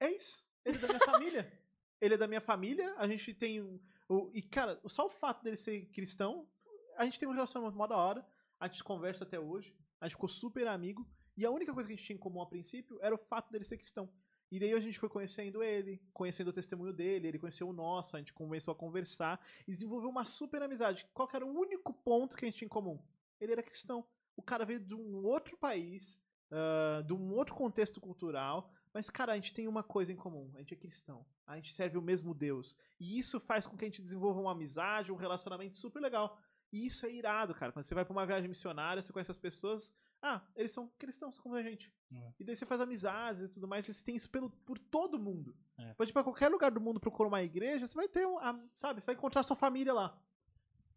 é isso. Ele é da minha família. Ele é da minha família. A gente tem um. O, e, cara, só o fato dele ser cristão, a gente tem um relacionamento mó da hora. A gente conversa até hoje. A gente ficou super amigo. E a única coisa que a gente tinha em comum a princípio era o fato dele ser cristão. E daí a gente foi conhecendo ele, conhecendo o testemunho dele, ele conheceu o nosso, a gente começou a conversar e desenvolveu uma super amizade. Qual era o único ponto que a gente tinha em comum? Ele era cristão. O cara veio de um outro país, ah, de um outro contexto cultural, mas, cara, a gente tem uma coisa em comum. A gente é cristão. A gente serve o mesmo Deus. E isso faz com que a gente desenvolva uma amizade, um relacionamento super legal. E isso é irado, cara. Quando você vai pra uma viagem missionária, você conhece as pessoas. Ah, eles são cristãos como a gente. É. E daí você faz amizades e tudo mais. Você tem isso pelo, por todo mundo. É. Você pode ir pra qualquer lugar do mundo procurar uma igreja, você vai ter um. ah, Sabe? Você vai encontrar sua família lá.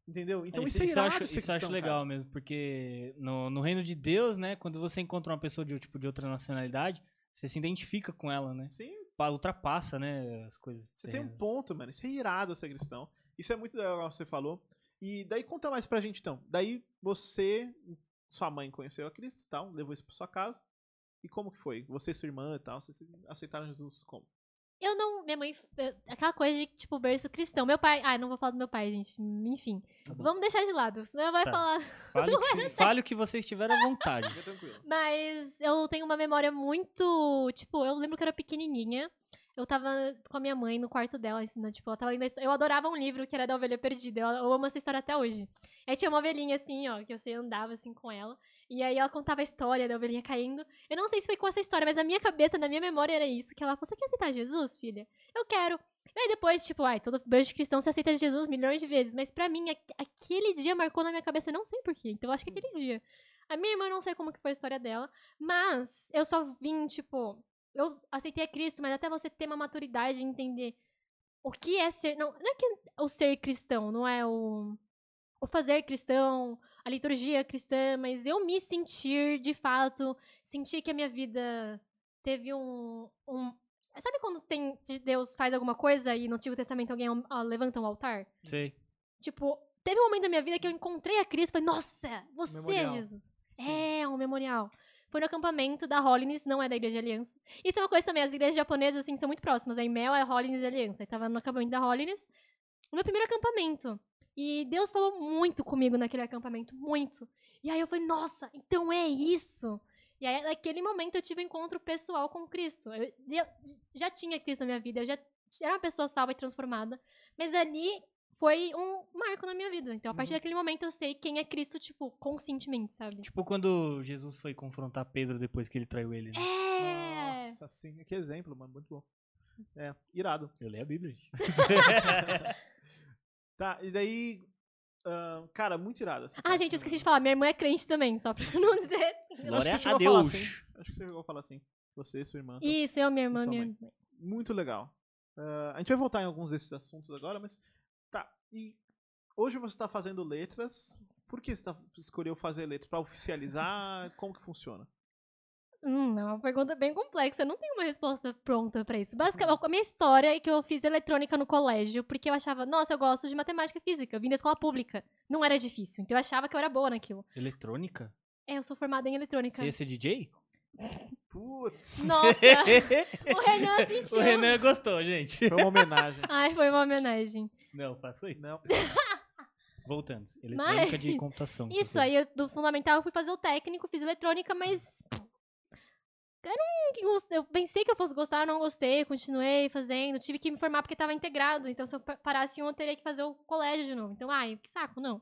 Entendeu? Então É, isso, é eu irado acho, isso cristão, acho cara. legal mesmo, porque no, no reino de Deus, né, quando você encontra uma pessoa de, tipo, de outra nacionalidade, Você se identifica com ela, né? Sim, Pa- Ultrapassa, né, as coisas. você tem um ponto, mano. Isso é irado ser cristão. Isso é muito legal que você falou. E daí conta mais pra gente então. Daí você, sua mãe conheceu a Cristo e tal, levou isso pra sua casa. E como que foi? Você e sua irmã e tal, vocês aceitaram Jesus como? Eu não. Minha mãe. eu- aquela coisa de, tipo, berço cristão. Meu pai. Ah, não vou falar do meu pai, gente. Enfim. Tá. Vamos deixar de lado. Senão vai Tá. falar. Fale, o que, fale o que vocês tiverem à vontade. Fica tranquilo. Mas eu tenho uma memória muito. Tipo, eu lembro que eu era pequenininha. Eu tava com a minha mãe no quarto dela, ensinando, tipo, ela tava lendo Eu adorava um livro que era da Ovelha Perdida. Eu, eu amo essa história até hoje. Aí tinha uma ovelhinha assim, ó, que eu sei, andava assim com ela. E aí ela contava a história da ovelhinha caindo. Eu não sei se foi com essa história, mas na minha cabeça, na minha memória era isso. Que ela falou, você quer aceitar Jesus, filha? Eu quero. E aí depois, tipo, ai, todo beijo cristão você aceita Jesus milhões de vezes. Mas pra mim, aqu- aquele dia marcou na minha cabeça, eu não sei porquê. Então eu acho que aquele dia. A minha irmã, eu não sei como que foi a história dela. Mas eu só vim, tipo, eu aceitei a Cristo, mas até você ter uma maturidade e entender o que é ser. Não, não é que o ser cristão, não é o, o fazer cristão, a liturgia cristã, mas eu me sentir, de fato, sentir que a minha vida teve um. um sabe quando tem de Deus faz alguma coisa e no Antigo Testamento alguém ah, levanta um altar? Sei. Tipo, teve um momento da minha vida que eu encontrei a Cristo e falei, nossa, você Memorial. é Jesus. Sim. É, um memorial. Foi no acampamento da Hollins, não é da Igreja de Aliança. Isso é uma coisa também, as igrejas japonesas, assim, são muito próximas. Aí Mel é Hollins Aliança. Aí tava no acampamento da Hollins, no meu primeiro acampamento. E Deus falou muito comigo naquele acampamento, muito. E aí eu falei, nossa, então é isso. E aí, naquele momento, eu tive um encontro pessoal com Cristo. Eu, eu já tinha Cristo na minha vida, eu já era uma pessoa salva e transformada. Mas ali foi um marco na minha vida. Então, a partir Uhum. daquele momento, eu sei quem é Cristo, tipo, conscientemente, sabe? Tipo quando Jesus foi confrontar Pedro depois que ele traiu ele, né? É! Nossa, sim. Que exemplo, mano. Muito bom. É, irado. Eu leio a Bíblia, gente. Tá, e daí. ahn, cara, muito irado. essa Ah, parte, gente, eu esqueci de falar. Minha irmã é crente também, só pra não dizer. Eu acho que Glória você a chegou a falar Deus. assim. Acho que você chegou a falar assim. Você e sua irmã. tá? Isso, eu, minha irmã, minha mãe. mãe. Muito legal. Ah, a gente vai voltar em alguns desses assuntos agora, mas. E hoje você tá fazendo letras. Por que você tá, escolheu fazer letras? Pra oficializar? Como que funciona? Hum, é uma pergunta bem complexa. Eu não tenho uma resposta pronta pra isso. Basicamente, a minha história é que eu fiz eletrônica no colégio, porque eu achava, nossa, eu gosto de matemática e física. Eu vim da escola pública. Não era difícil. Então eu achava que eu era boa naquilo. Eletrônica? É, eu sou formada em eletrônica. Você ia ser DJ? Putz! Nossa! o Renan sentiu. o Renan gostou, gente. Foi uma homenagem. Ai, foi uma homenagem. Não, faça isso. Não. Voltando. Eletrônica de Mas- computação. você Isso, aí eu- do fundamental eu fui fazer o técnico, fiz eletrônica, mas. Eu, não, eu pensei que eu fosse gostar, não gostei, continuei fazendo, tive que me formar porque estava integrado, então se eu pa- parasse um, eu teria que fazer o colégio de novo. Então, ai, que saco, não.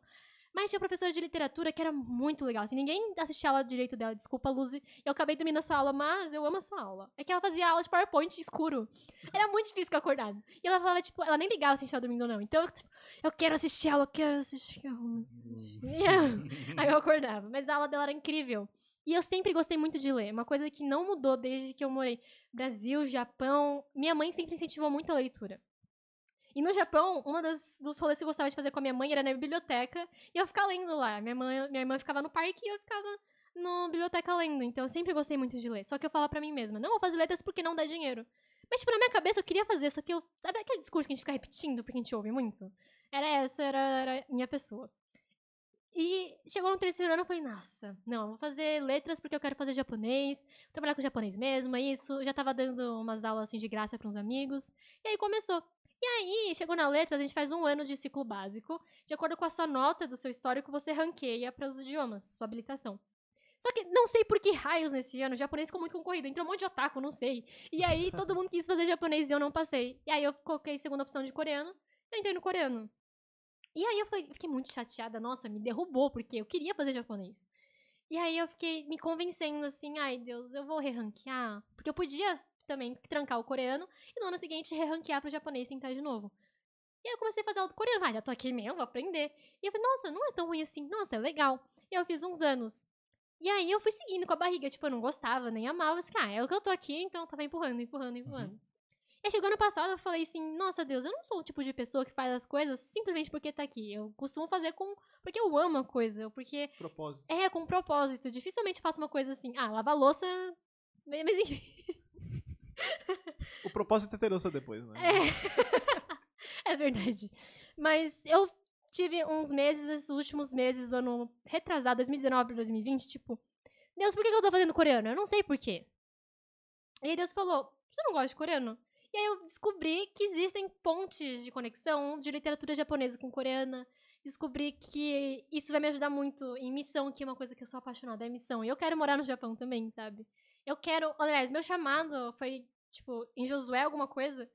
Mas tinha professora de literatura que era muito legal, assim, ninguém assistia a aula direito dela, desculpa, Luzi, eu acabei dormindo essa aula, mas eu amo a sua aula. É que ela fazia aula de PowerPoint escuro. Era muito difícil ficar acordada. E ela falava, tipo, ela nem ligava se a gente tava dormindo ou não. Então, eu, tipo, eu quero assistir aula, eu quero assistir aula. Aí eu acordava. Mas a aula dela era incrível. E eu sempre gostei muito de ler. Uma coisa que não mudou desde que eu morei. Brasil, Japão. Minha mãe sempre incentivou muito a leitura. E no Japão, um dos rolês que eu gostava de fazer com a minha mãe era na biblioteca. E eu ficava lendo lá. Minha, mãe, minha irmã ficava no parque e eu ficava na biblioteca lendo. Então eu sempre gostei muito de ler. Só que eu falava pra mim mesma, não vou fazer letras porque não dá dinheiro. Mas, tipo, na minha cabeça eu queria fazer, só que eu. Sabe aquele discurso que a gente fica repetindo porque a gente ouve muito? Era essa, era, era minha pessoa. E chegou no terceiro ano, eu falei, nossa, não, vou fazer letras porque eu quero fazer japonês, trabalhar com japonês mesmo, é isso. Já tava dando umas aulas assim de graça para uns amigos. E aí começou. E aí, chegou na letras, a gente faz um ano de ciclo básico. De acordo com a sua nota do seu histórico, você ranqueia para os idiomas, sua habilitação. Só que não sei por que raios nesse ano, o japonês ficou muito concorrido. Entrou um monte de otaku, não sei. E aí todo mundo quis fazer japonês e eu não passei. E aí eu coloquei segunda opção de coreano, eu entrei no coreano. E aí eu fiquei muito chateada, nossa, me derrubou, porque eu queria fazer japonês. E aí eu fiquei me convencendo assim, ai Deus, eu vou reranquear. Porque eu podia também trancar o coreano e no ano seguinte reranquear pro japonês e tentar de novo. E aí eu comecei a fazer aula do coreano, ah, já tô aqui mesmo, vou aprender. E eu falei, nossa, não é tão ruim assim, nossa, é legal. E eu fiz uns anos. E aí eu fui seguindo com a barriga, tipo, eu não gostava, nem amava, assim, ah, é o que eu tô aqui, então eu tava empurrando, empurrando, empurrando. E aí chegou ano passado, eu falei assim, nossa Deus, eu não sou o tipo de pessoa que faz as coisas simplesmente porque tá aqui. Eu costumo fazer com porque eu amo a coisa, porque Propósito. é com propósito. Dificilmente faço uma coisa assim, ah, lavar louça, mas mas enfim. O propósito é ter ouça depois, né? É. é verdade. Mas eu tive uns meses, esses últimos meses do ano retrasado, 2019 para 2020, tipo, Deus, por que eu tô fazendo coreano? Eu não sei por quê. E aí Deus falou, você não gosta de coreano? E aí eu descobri que existem pontes de conexão de literatura japonesa com coreana. Descobri que isso vai me ajudar muito em missão, que é uma coisa que eu sou apaixonada, é missão. E eu quero morar no Japão também, sabe? Eu quero. Aliás, meu chamado foi, tipo, em Josué alguma coisa.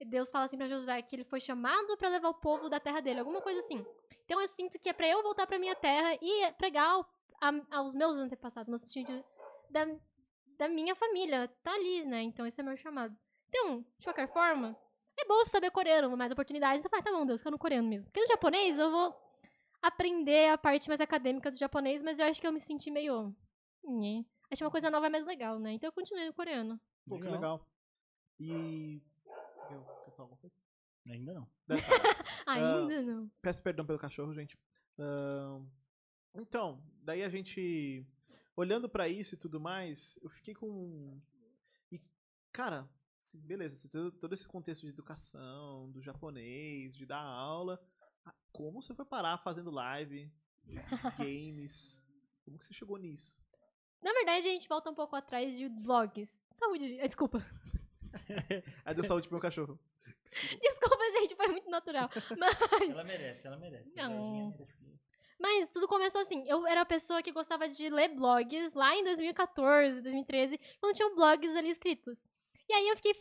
E Deus fala assim pra Josué que ele foi chamado pra levar o povo da terra dele, alguma coisa assim. Então eu sinto que é pra eu voltar pra minha terra e pregar ao- a- aos meus antepassados, no sentido de- da, da minha família. Tá ali, né? Então esse é meu chamado. Então, de qualquer forma, é bom saber coreano, mais oportunidades. Então, vai, tá bom, Deus, que eu no coreano mesmo. Porque no japonês eu vou aprender a parte mais acadêmica do japonês, mas eu acho que eu me senti meio. Nhê. Acho que uma coisa nova é mais legal, né? Então eu continuei no coreano. Pô, que Legal. E. Você quer, quer falar alguma coisa? Ainda não. Deve falar. Ainda não. Peço perdão pelo cachorro, gente. Ahn, então, daí a gente. Olhando pra isso e tudo mais, eu fiquei com. E, cara, assim, beleza, todo esse contexto de educação, do japonês, de dar aula. Ah, Como você foi parar fazendo live, games? Como que você chegou nisso? Na verdade, a gente volta um pouco atrás de vlogs. Saúde. Desculpa. Aí deu saúde pro meu cachorro. Desculpa, gente, foi muito natural. Mas. Ela merece, ela merece. Não. Mas tudo começou assim. Eu era a pessoa que gostava de ler blogs lá em 2014, 2013, quando tinham blogs ali escritos. E aí eu fiquei.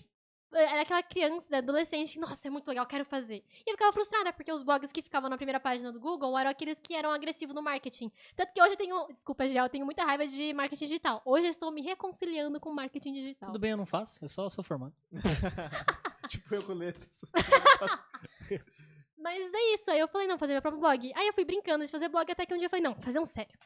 Era aquela criança, adolescente, que, nossa, é muito legal, quero fazer. E eu ficava frustrada, porque os blogs que ficavam na primeira página do Google eram aqueles que eram agressivos no marketing. Tanto que hoje eu tenho. Desculpa, Gel, eu tenho muita raiva de marketing digital. Hoje eu estou me reconciliando com marketing digital. Tudo bem, eu não faço, eu só sou formado. tipo eu com letras. Mas é isso. Aí eu falei, não, fazer meu próprio blog. Aí eu fui brincando de fazer blog, até que um dia eu falei, não, fazer um sério.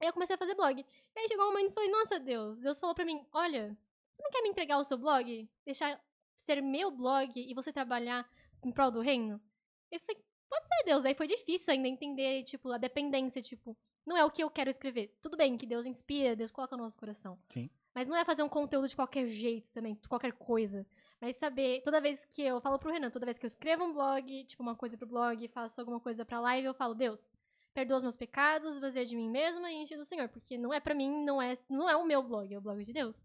Aí eu comecei a fazer blog. E aí chegou um momento e falei, nossa Deus, Deus falou pra mim, olha, você não quer me entregar o seu blog? Deixar ser meu blog e você trabalhar em prol do reino? Eu falei, pode ser, Deus. Aí foi difícil ainda entender, tipo, a dependência, tipo, não é o que eu quero escrever. Tudo bem que Deus inspira, Deus coloca no nosso coração. Sim. Mas não é fazer um conteúdo de qualquer jeito também, de qualquer coisa. Mas saber, toda vez que eu falo pro Renan, toda vez que eu escrevo um blog, tipo uma coisa pro blog, faço alguma coisa pra live, eu falo, Deus, perdoa os meus pecados, vazia de mim mesma e enche do Senhor. Porque não é pra mim, não é, não é o meu blog, é o blog de Deus.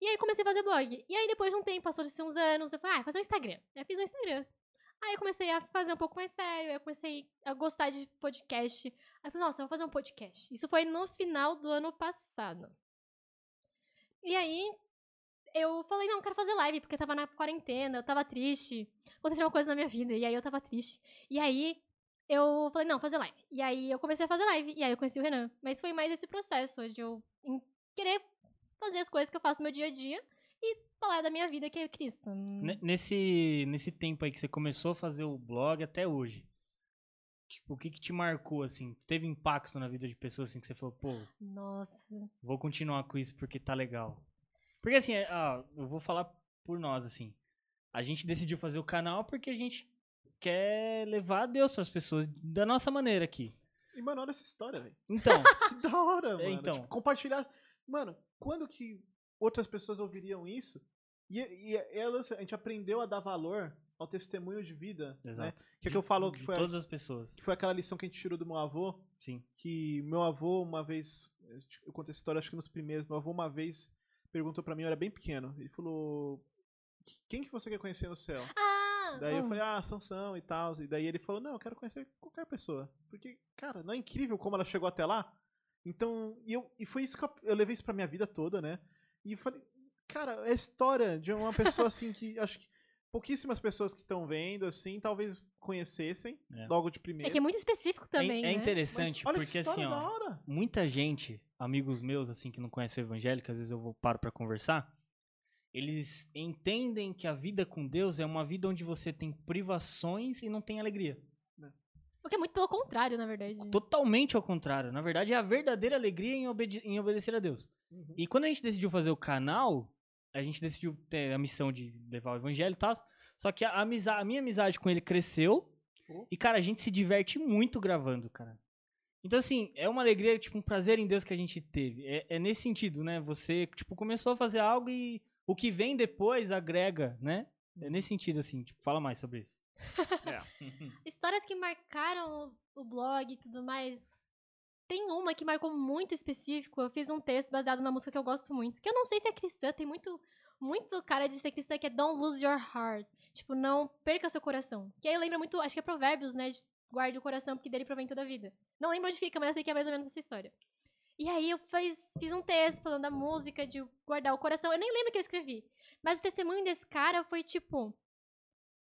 E aí comecei a fazer blog. E aí depois de um tempo, passou-se uns anos, eu falei, ah, fazer um Instagram. Eu fiz um Instagram. Aí eu comecei a fazer um pouco mais sério, eu comecei a gostar de podcast. Aí eu falei, nossa, eu vou fazer um podcast. Isso foi no final do ano passado. E aí, eu falei, não, eu quero fazer live, porque eu tava na quarentena, eu tava triste. Aconteceu uma coisa na minha vida, e aí eu tava triste. E aí, eu falei, não, fazer live. E aí, eu comecei a fazer live, e aí eu conheci o Renan. Mas foi mais esse processo de eu querer fazer as coisas que eu faço no meu dia a dia e falar da minha vida, que é Cristo. Ne- Nesse, nesse tempo aí que você começou a fazer o blog até hoje, tipo, o que que te marcou, assim? Teve impacto na vida de pessoas, assim, que você falou, pô, Nossa. vou continuar com isso porque tá legal. Porque, assim, é, ah, eu vou falar por nós, assim. A gente decidiu fazer o canal porque a gente quer levar a Deus pras pessoas da nossa maneira aqui. E, mano, olha essa história, velho. Então, Que da hora, mano. então. Tipo, compartilhar. Mano, quando que outras pessoas ouviriam isso? E, e elas, a gente aprendeu a dar valor ao testemunho de vida. Né? exato. Que é que eu falo que De foi, a- todas as pessoas, que foi aquela lição que a gente tirou do meu avô. sim. Que meu avô, uma vez. Eu conto essa história, acho que nos primeiros. Meu avô, uma vez, perguntou pra mim, eu era bem pequeno. Ele falou: Quem que você quer conhecer no céu? Ah! Daí eu hum. falei, ah, Sansão e tal. E daí ele falou, não, eu quero conhecer qualquer pessoa. Porque, cara, não é incrível como ela chegou até lá? Então, e, eu, e foi isso que eu, eu levei isso pra minha vida toda, né? E eu falei, cara, é a história de uma pessoa assim que acho que pouquíssimas pessoas que estão vendo, assim, talvez conhecessem É. logo de primeiro. É que é muito específico também, é, é interessante, Mas olha porque assim, ó, muita gente, amigos meus, assim, que não conhecem o evangelho, que às vezes eu vou paro pra conversar, eles entendem que a vida com Deus é uma vida onde você tem privações e não tem alegria. O que é muito pelo contrário, na verdade. Totalmente ao contrário. Na verdade, é a verdadeira alegria em, obede- em obedecer a Deus. Uhum. E quando a gente decidiu fazer o canal, a gente decidiu ter a missão de levar o evangelho e tal. Só que a, amizade, a minha amizade com ele cresceu. Oh. E, cara, a gente se diverte muito gravando, cara. Então, assim, é uma alegria, tipo, um prazer em Deus que a gente teve. É, é nesse sentido, né? Você, tipo, começou a fazer algo e o que vem depois agrega, né? É nesse sentido, assim, tipo, fala mais sobre isso. É. Histórias que marcaram o, o blog e tudo mais. Tem uma que marcou muito específico. Eu fiz um texto baseado numa música que eu gosto muito. Que eu não sei se é cristã, tem muito, muito cara de ser cristã que é Don't Lose Your Heart. Tipo, não perca seu coração. Que aí lembra muito, acho que é Provérbios, né? De guarde o coração, porque dele provém toda a vida. Não lembro onde fica, mas eu sei que é mais ou menos essa história. E aí eu fiz, fiz um texto falando da música, de guardar o coração. Eu nem lembro o que eu escrevi. Mas o testemunho desse cara foi tipo.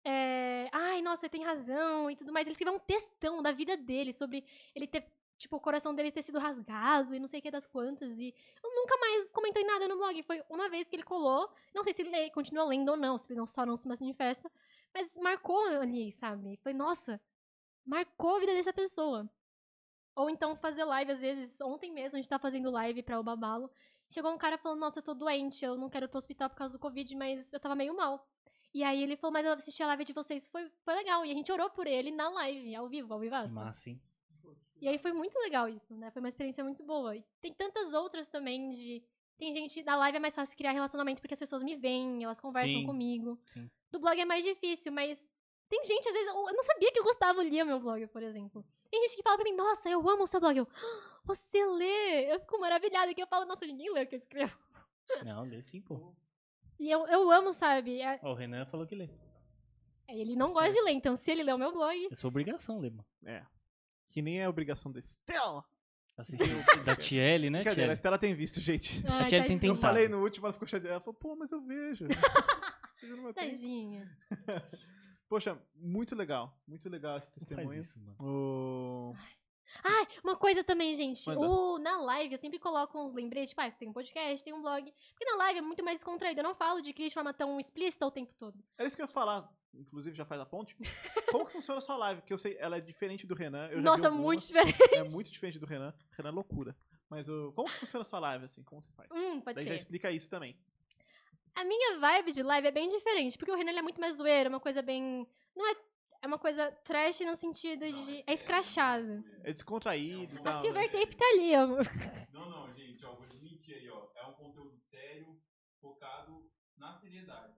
é, Ai, nossa, tem razão e tudo mais. Ele escreveu um textão da vida dele sobre ele ter. Tipo, o coração dele ter sido rasgado e não sei o que das quantas. E eu nunca mais comentei nada no blog. Foi uma vez que ele colou. Não sei se ele continua lendo ou não, se ele não só não se manifesta. Mas marcou ali, sabe? Foi, nossa, marcou a vida dessa pessoa. Ou então fazer live, às vezes, ontem mesmo a gente tá fazendo live pra o Babalo. Chegou um cara falando, nossa, eu tô doente, eu não quero ir pro hospital por causa do Covid, mas eu tava meio mal. E aí ele falou, mas eu assisti a live de vocês, foi, foi legal. E a gente orou por ele na live, ao vivo, ao Que vivaço. massa, hein? E aí foi muito legal isso, né? Foi uma experiência muito boa. E tem tantas outras também de. Tem gente. Da live é mais fácil criar relacionamento porque as pessoas me veem, elas conversam Sim, comigo. sim. Do blog é mais difícil, mas. Tem gente, às vezes. Eu eu não sabia que o Gustavo lia meu blog, por exemplo. Tem gente que fala pra mim, nossa, eu amo o seu blog. Eu, "Ah, você lê? Eu fico maravilhada que eu falo, nossa, ninguém lê o que eu escrevo. Não, lê sim, pô. E eu, eu amo, sabe? É- Ó, o Renan falou que lê. Ele não Tá gosta de ler, então se ele lê o meu blog. É sua obrigação ler, mano. É. Que nem é obrigação da Estela. Assistir o da Tiele, né, Cadê? A? Estela tem visto, gente. Ai, Tiele tem tadinha. Eu tentado. falei no último, ela ficou chateada. Ela falou, pô, mas eu vejo. Tempo. Tadinha. Poxa, muito legal. Muito legal esse testemunho. isso, mano. O... Ai, uma coisa também, gente. O, na live, eu sempre coloco uns lembretes, tipo, ah, tem um podcast, tem um blog. Porque na live é muito mais descontraído. Eu não falo de Cris de forma tão explícita o tempo todo. Era isso que eu ia falar. Inclusive, já faz a ponte. Como que funciona a sua live? Porque eu sei, ela é diferente do Renan. Eu já vi Nossa, muito diferente. É muito diferente do Renan. Renan é loucura. Mas o... como que funciona a sua live, assim? Como você faz? Hum, pode Daí ser. já explica isso também. A minha vibe de live é bem diferente, porque o Renan ele é muito mais zoeiro, é uma coisa bem. Não é. É uma coisa trash no sentido de. É escrachado. É descontraído e A tal. Silver né? Tape tá ali, amor. Não, não, gente, ó, vou desmentir aí, ó. É um conteúdo sério, focado na seriedade.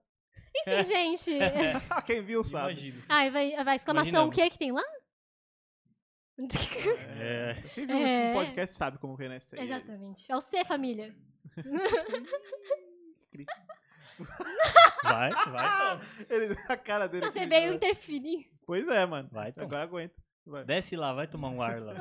Enfim, gente. é- Quem viu sabe. Imagina. Ai, vai, vai exclamação, o que Imaginamos. que tem lá? É. Quem viu o É. último podcast sabe como o Renan é sério. Exatamente. É o C, família. Vai, vai, Tom. Ele, a cara dele. Você veio jogo. interferir. Pois é, mano. Vai, Tom. Agora aguenta. Vai. Desce lá, vai tomar um ar lá.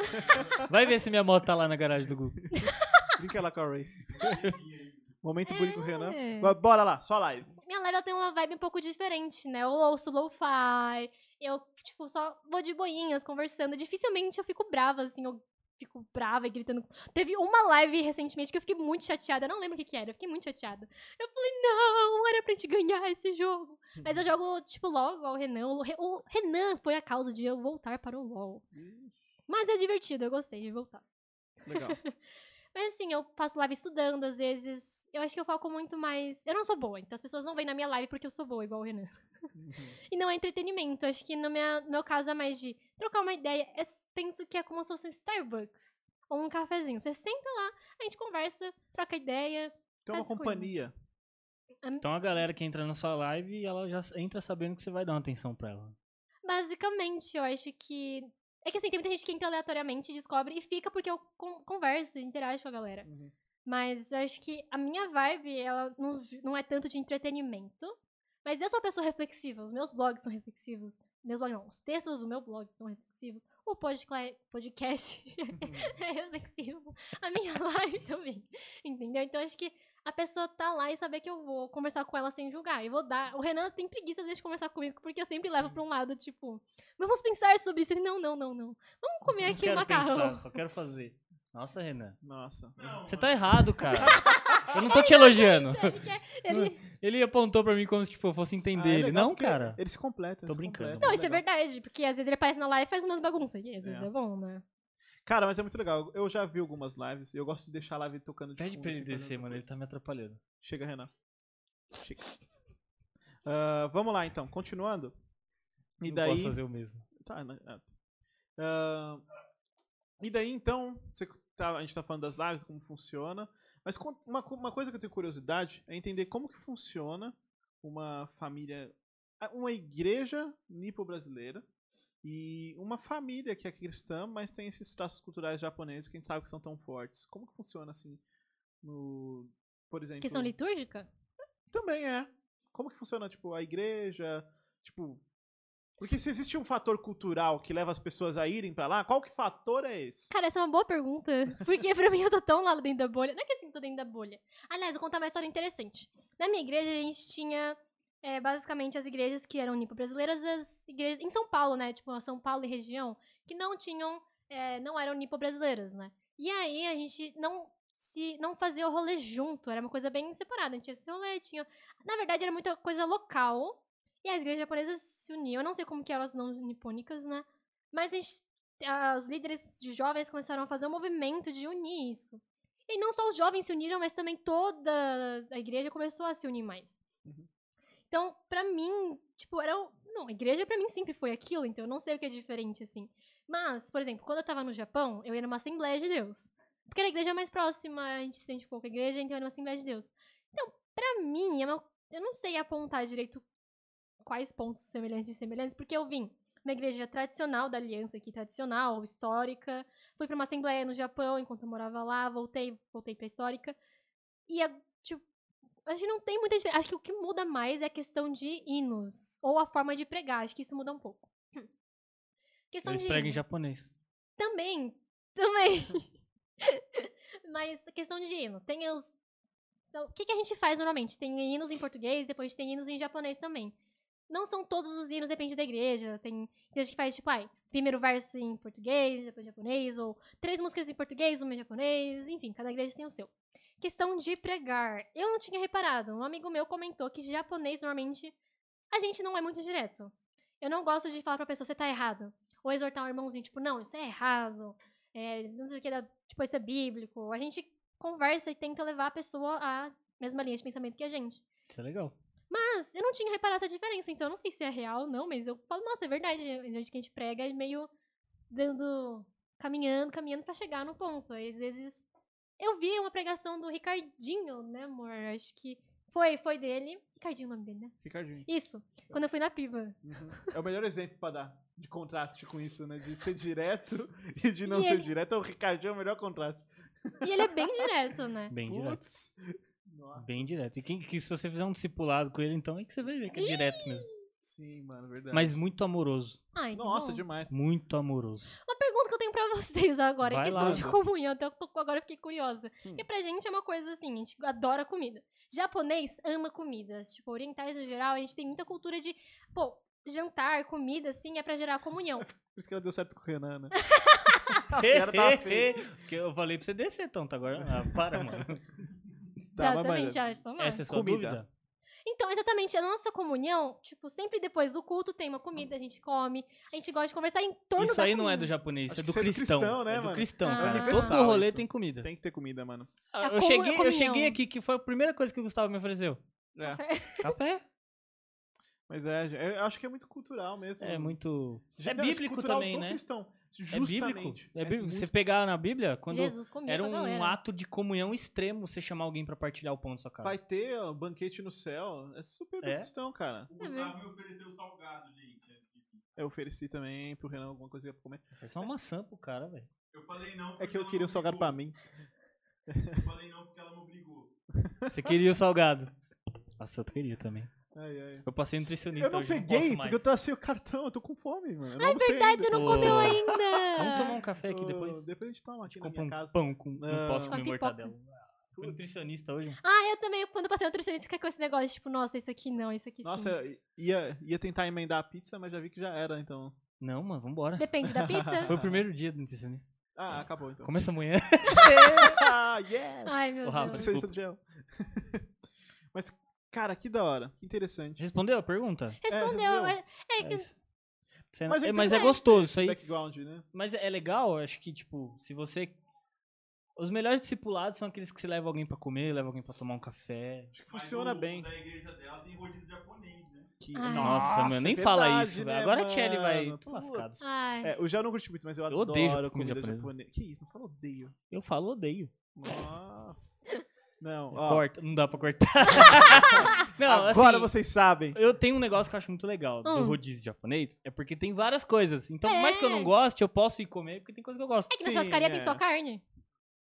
Vai ver se minha moto tá lá na garagem do Google. Brinca lá com a Ray. Momento bonito com o Renan. É. Bora lá, só live. Minha live ela tem uma vibe um pouco diferente, né? Eu ouço lo-fi, eu, tipo, só vou de boinhas, conversando. Dificilmente eu fico brava, assim, eu fico brava e gritando. Teve uma live recentemente que eu fiquei muito chateada, eu não lembro o que que era, eu fiquei muito chateada. Eu falei, não, era pra gente ganhar esse jogo. Mas eu jogo, tipo, LOL igual o Renan. O, Re- o Renan foi a causa de eu voltar para o LOL. Mas é divertido, eu gostei de voltar. Legal. Mas assim, eu passo live estudando, às vezes. Eu acho que eu foco muito mais. Eu não sou boa, então as pessoas não vêm na minha live porque eu sou boa, igual o Renan. E não é entretenimento. Acho que no, minha, no meu caso é mais de trocar uma ideia. Eu penso que é como se fosse um Starbucks. Ou um cafezinho. Você senta lá, a gente conversa, troca ideia. Então é uma companhia. Então a galera que entra na sua live, ela já entra sabendo que você vai dar uma atenção pra ela. Basicamente, eu acho que. É que assim, tem muita gente que entra aleatoriamente, descobre e fica porque eu con- converso, interajo com a galera. Uhum. Mas eu acho que a minha vibe, ela não, não é tanto de entretenimento. Mas eu sou uma pessoa reflexiva. Os meus blogs são reflexivos. Meus blogs não, os textos do meu blog são reflexivos. O podca- podcast é reflexivo. A minha live também. Entendeu? Então acho que a pessoa tá lá e saber que eu vou conversar com ela sem julgar. Eu vou dar. O Renan tem preguiça de conversar comigo, porque eu sempre levo Sim. pra um lado, tipo, vamos pensar sobre isso. Ele, não, não, não, não. Vamos comer Não aqui quero macarrão. pensar, só quero fazer. Nossa, Renan. Nossa. Você tá errado, cara. Eu não tô te elogiando. Ele quer- ele- Ele apontou pra mim como se tipo, eu fosse Ah, entender é ele. Não, cara. Eles se completam. Tô brincando. completam, Não, isso é verdade, porque às vezes ele aparece na live e faz umas bagunças. E às vezes É. é, bom, né? Cara, mas é muito legal. Eu já vi algumas lives e eu gosto de deixar a live tocando de Pede fundo, pra ele descer, mano. Ele tá me atrapalhando. Chega, Renan. Chega. Ah, vamos lá, então. Continuando. E não daí... posso fazer o mesmo. Tá, né? Ah, ah, e daí, então, você tá- a gente tá falando das lives, como funciona, Mas uma, uma coisa que eu tenho curiosidade é entender como que funciona uma família, uma igreja nipo-brasileira e uma família que é cristã, mas tem esses traços culturais japoneses que a gente sabe que são tão fortes. Como que funciona assim no, por exemplo, Questão litúrgica? também é. Como que funciona, tipo, a igreja, tipo... Porque se existe um fator cultural que leva as pessoas a irem pra lá, qual que fator é esse? Cara, essa é uma boa pergunta. Porque pra mim eu tô tão lá dentro da bolha. Não é que assim, tô dentro da bolha. Aliás, vou contar uma história interessante. Na minha igreja, a gente tinha é, basicamente as igrejas que eram nipo-brasileiras, as igrejas em São Paulo, né? Tipo, São Paulo e região, que não tinham, é, não eram nipo-brasileiras, né? E aí a gente não se não fazia o rolê junto, era uma coisa bem separada. A gente tinha esse rolê, tinha. Na verdade, era muita coisa local. E as igrejas japonesas se uniam. Eu não sei como que eram as não nipônicas, né? Mas a gente os líderes de jovens começaram a fazer um movimento de unir isso. E não só os jovens se uniram, mas também toda a igreja começou a se unir mais. Uhum. Então, pra mim, tipo, era. Não, a igreja pra mim sempre foi aquilo, então eu não sei o que é diferente, assim. Mas, por exemplo, quando eu tava no Japão, eu ia numa Assembleia de Deus. Porque era a igreja mais próxima, a gente se sente pouco a igreja, então eu ia numa Assembleia de Deus. Então, pra mim, é uma- eu não sei apontar direito quais pontos semelhantes e semelhantes, porque eu vim uma igreja tradicional da aliança aqui, tradicional, histórica. Fui pra uma assembleia no Japão enquanto eu morava lá, voltei, voltei pra histórica. E, a- tipo, acho que não tem muita diferença. Acho que o que muda mais é a questão de hinos, ou a forma de pregar. Acho que isso muda um pouco. Hum. Questão Eles de pregam em japonês. Também, também. Mas a questão de hino, tem os. Então, o que, que a gente faz normalmente? Tem hinos em português, depois tem hinos em japonês também. Não são todos os hinos, depende da igreja. Tem igreja que faz, tipo, ai, primeiro verso em português, depois japonês, ou três músicas em português, uma em japonês, enfim, cada igreja tem o seu. Questão de pregar. Eu não tinha reparado. Um amigo meu comentou que japonês, normalmente, a gente não é muito direto. Eu não gosto de falar pra pessoa, você tá errado. Ou exortar um irmãozinho, tipo, não, isso é errado. É, não sei o que, tipo, isso é bíblico. A gente conversa e tenta levar a pessoa à mesma linha de pensamento que a gente. Isso é legal. Mas eu não tinha reparado essa diferença, então eu não sei se é real ou não, mas eu falo, nossa, é verdade. A gente que a gente prega é meio dando. caminhando, caminhando pra chegar no ponto. Aí, às vezes. Eu vi uma pregação do Ricardinho, né, amor? Acho que. Foi, foi dele. Ricardinho é o nome dele, né? Ricardinho. Isso. Quando eu fui na piva. Uhum. É o melhor exemplo pra dar de contraste com isso, né? De ser direto e de não E ser ele- direto. O Ricardinho é o melhor contraste. E ele é bem direto, né? Bem direto. Nossa. Bem direto. E quem, que se você fizer um discipulado com ele, então é que você vai ver que é direto mesmo. Sim, mano, verdade. Mas muito amoroso. Ai, Nossa, bom. demais. Muito amoroso. Uma pergunta que eu tenho pra vocês agora, Vai em questão lá. de comunhão, até eu tô, agora eu fiquei curiosa. Hum. Porque pra gente é uma coisa assim, a gente adora comida. Japonês ama comidas, tipo, orientais no geral, a gente tem muita cultura de, pô, jantar, comida, assim, é pra gerar comunhão. Por isso que ela deu certo com o Renan, né? Feia. que eu falei pra você descer, tonto. Agora, ah, para, mano. Tá, mas, Exatamente, mas, já tomar. Essa é a sua Comida. dúvida? Então, exatamente, a nossa comunhão, tipo, sempre depois do culto tem uma comida, a gente come, a gente gosta de conversar em torno Isso da aí não é comida. do japonês, Acho é do é do cristão. cristão, né, é do mano? cristão, Ah. cara. Universal Todo rolê isso. tem comida. tem que ter comida, mano. A eu, cheguei, eu cheguei aqui, que foi a primeira coisa que o Gustavo me ofereceu. É. Café. Mas é, é, eu acho que é muito cultural mesmo. É muito. Já- É bíblico cultural também, do né? cristão. É bíblico. Justamente. É bíblico. muito Você pegar na Bíblia, quando Jesus comia era um galera. ato de comunhão extremo você chamar alguém pra partilhar o pão da sua casa. Vai ter ó, banquete no céu. É super É? cristão, cara. O Gustavo me ofereceu salgado, gente. Eu ofereci também pro Renan alguma coisa pra comer. Foi só uma maçã pro cara, velho. Eu falei não É porque que eu ela queria um me salgado pra obrigou. mim. Eu falei não porque ela me obrigou. Você queria o salgado. Nossa, eu queria também. Ai, ai. Eu passei nutricionista Eu não hoje, peguei, posso porque eu tava sem o cartão, eu tô com fome, mano. Não É verdade, você não Pô. comeu ainda! Vamos tomar um café aqui depois? Depois a gente toma aqui na minha um casa. pão com... Não Não. posso Com a comer mortadela. Fui nutricionista hoje. Ah, eu também, quando eu passei no nutricionista, fiquei com esse negócio, tipo, nossa, isso aqui não, isso aqui Nossa, sim. eu ia, ia tentar emendar a pizza, mas já vi que já era, então. Não, mano, vambora. Depende da pizza. Foi o primeiro dia do nutricionista. Ah, acabou então. Começa amanhã. ah, yes! Ai, meu Rafa, Deus. Nutricionista do gel. Mas, cara, que da hora. Que interessante. Respondeu a pergunta? Respondeu. respondeu. É, é É que- isso. Você- Mas é é, mas é gostoso isso aí. Background, né? Mas é legal, acho que, tipo, se você. Os melhores discipulados são aqueles que você leva alguém pra comer, leva alguém pra tomar um café. Acho que Mas funciona o- bem. Da igreja dela tem rodízio japonês, né? Que- Ai. Nossa, meu, nem é fala verdade, isso, né, velho. Agora a Tchelle mano? vai. Tô Putz. lascado. É, eu não curti muito, mas eu, Eu odeio adoro comida comida japonesa. japonesa. Que isso, não fala odeio. Eu falo, odeio. Nossa. Não, ó, Corta, não dá pra cortar. não, agora assim, vocês sabem. Eu tenho um negócio que eu acho muito legal do Hum. rodízio japonês, é porque tem várias coisas. Então, por mais que eu não É. goste, eu posso ir comer, porque tem coisa que eu gosto. É que na churrascaria é. tem só carne.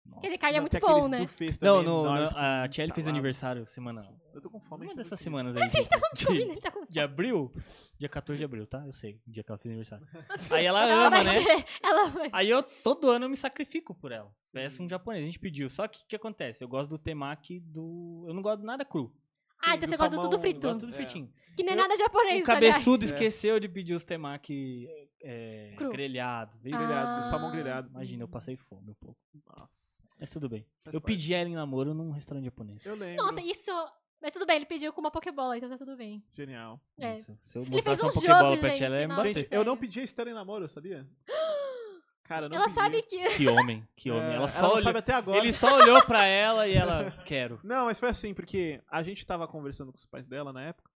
Nossa. Quer dizer, carne é Não, muito bom, né? buffets Não, no, no- com a Tchelle fez aniversário semana. Eu tô com fome. Uma dessas semanas aí. A gente tava de, subindo, ele tá com de abril. Dia 14 de abril, tá? Eu sei, o dia que ela fez aniversário. Aí ela Ela ama, vai né? Ela vai. Aí eu, todo ano, eu me sacrifico por ela. Peço um japonês, a gente pediu. Só que o que acontece? Eu gosto do temaki do. Eu não gosto de nada cru. Ah, então você gosta do salmão, tudo frito. Gosto tudo É. fritinho. Que não é Eu- nada japonês, O cabeçudo É. esqueceu de pedir os temaki é, Cru. grelhado. Veio Ah. Grelhado, do salmão grelhado. Imagina, eu passei fome um pouco. Nossa. Mas tudo bem. faz Eu parte. pedi ela em namoro num restaurante japonês. Eu lembro. Nossa, isso... Mas tudo bem, ele pediu com uma Pokébola, então tá tudo bem. Genial. É. Se eu Ele mostrasse uma um Pokébola pra tia, ela ia me bater. Gente, eu não pedi a Estela em namoro, sabia? Cara, Ela pedi. sabe que... Que homem, que homem. É, ela só não olhou. sabe até agora. Ele só olhou pra ela e ela, quero. Não, mas foi assim, porque a gente tava conversando com os pais dela na época.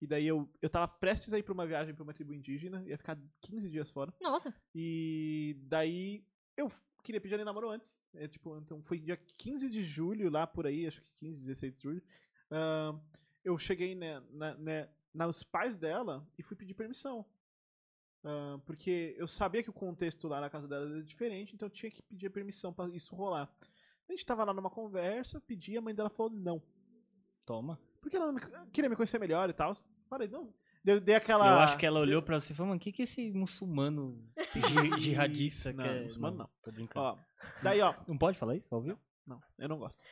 E daí eu, eu tava prestes a ir pra uma viagem pra uma tribo indígena. Ia ficar 15 dias fora. Nossa. E daí eu queria pedir ela em namoro antes. É, tipo, então foi dia 15 de julho, lá por aí, acho que 15, 16 de julho. Ahn, eu cheguei né, na, né, nos pais dela e fui pedir permissão. Ahn, porque eu sabia que o contexto lá na casa dela era diferente, então eu tinha que pedir permissão pra isso rolar. A gente tava lá numa conversa, pedi, a mãe dela falou não. Toma. Porque ela não me- queria me conhecer melhor e tal. Falei, não. Dei, dei aquela. Eu acho que ela olhou pra você e falou, mano, o que que esse muçulmano ji- jihadista não, quer? muçulmano não. Tô brincando. Ó, daí, ó. Não pode falar isso ao vivo? Não, eu não gosto.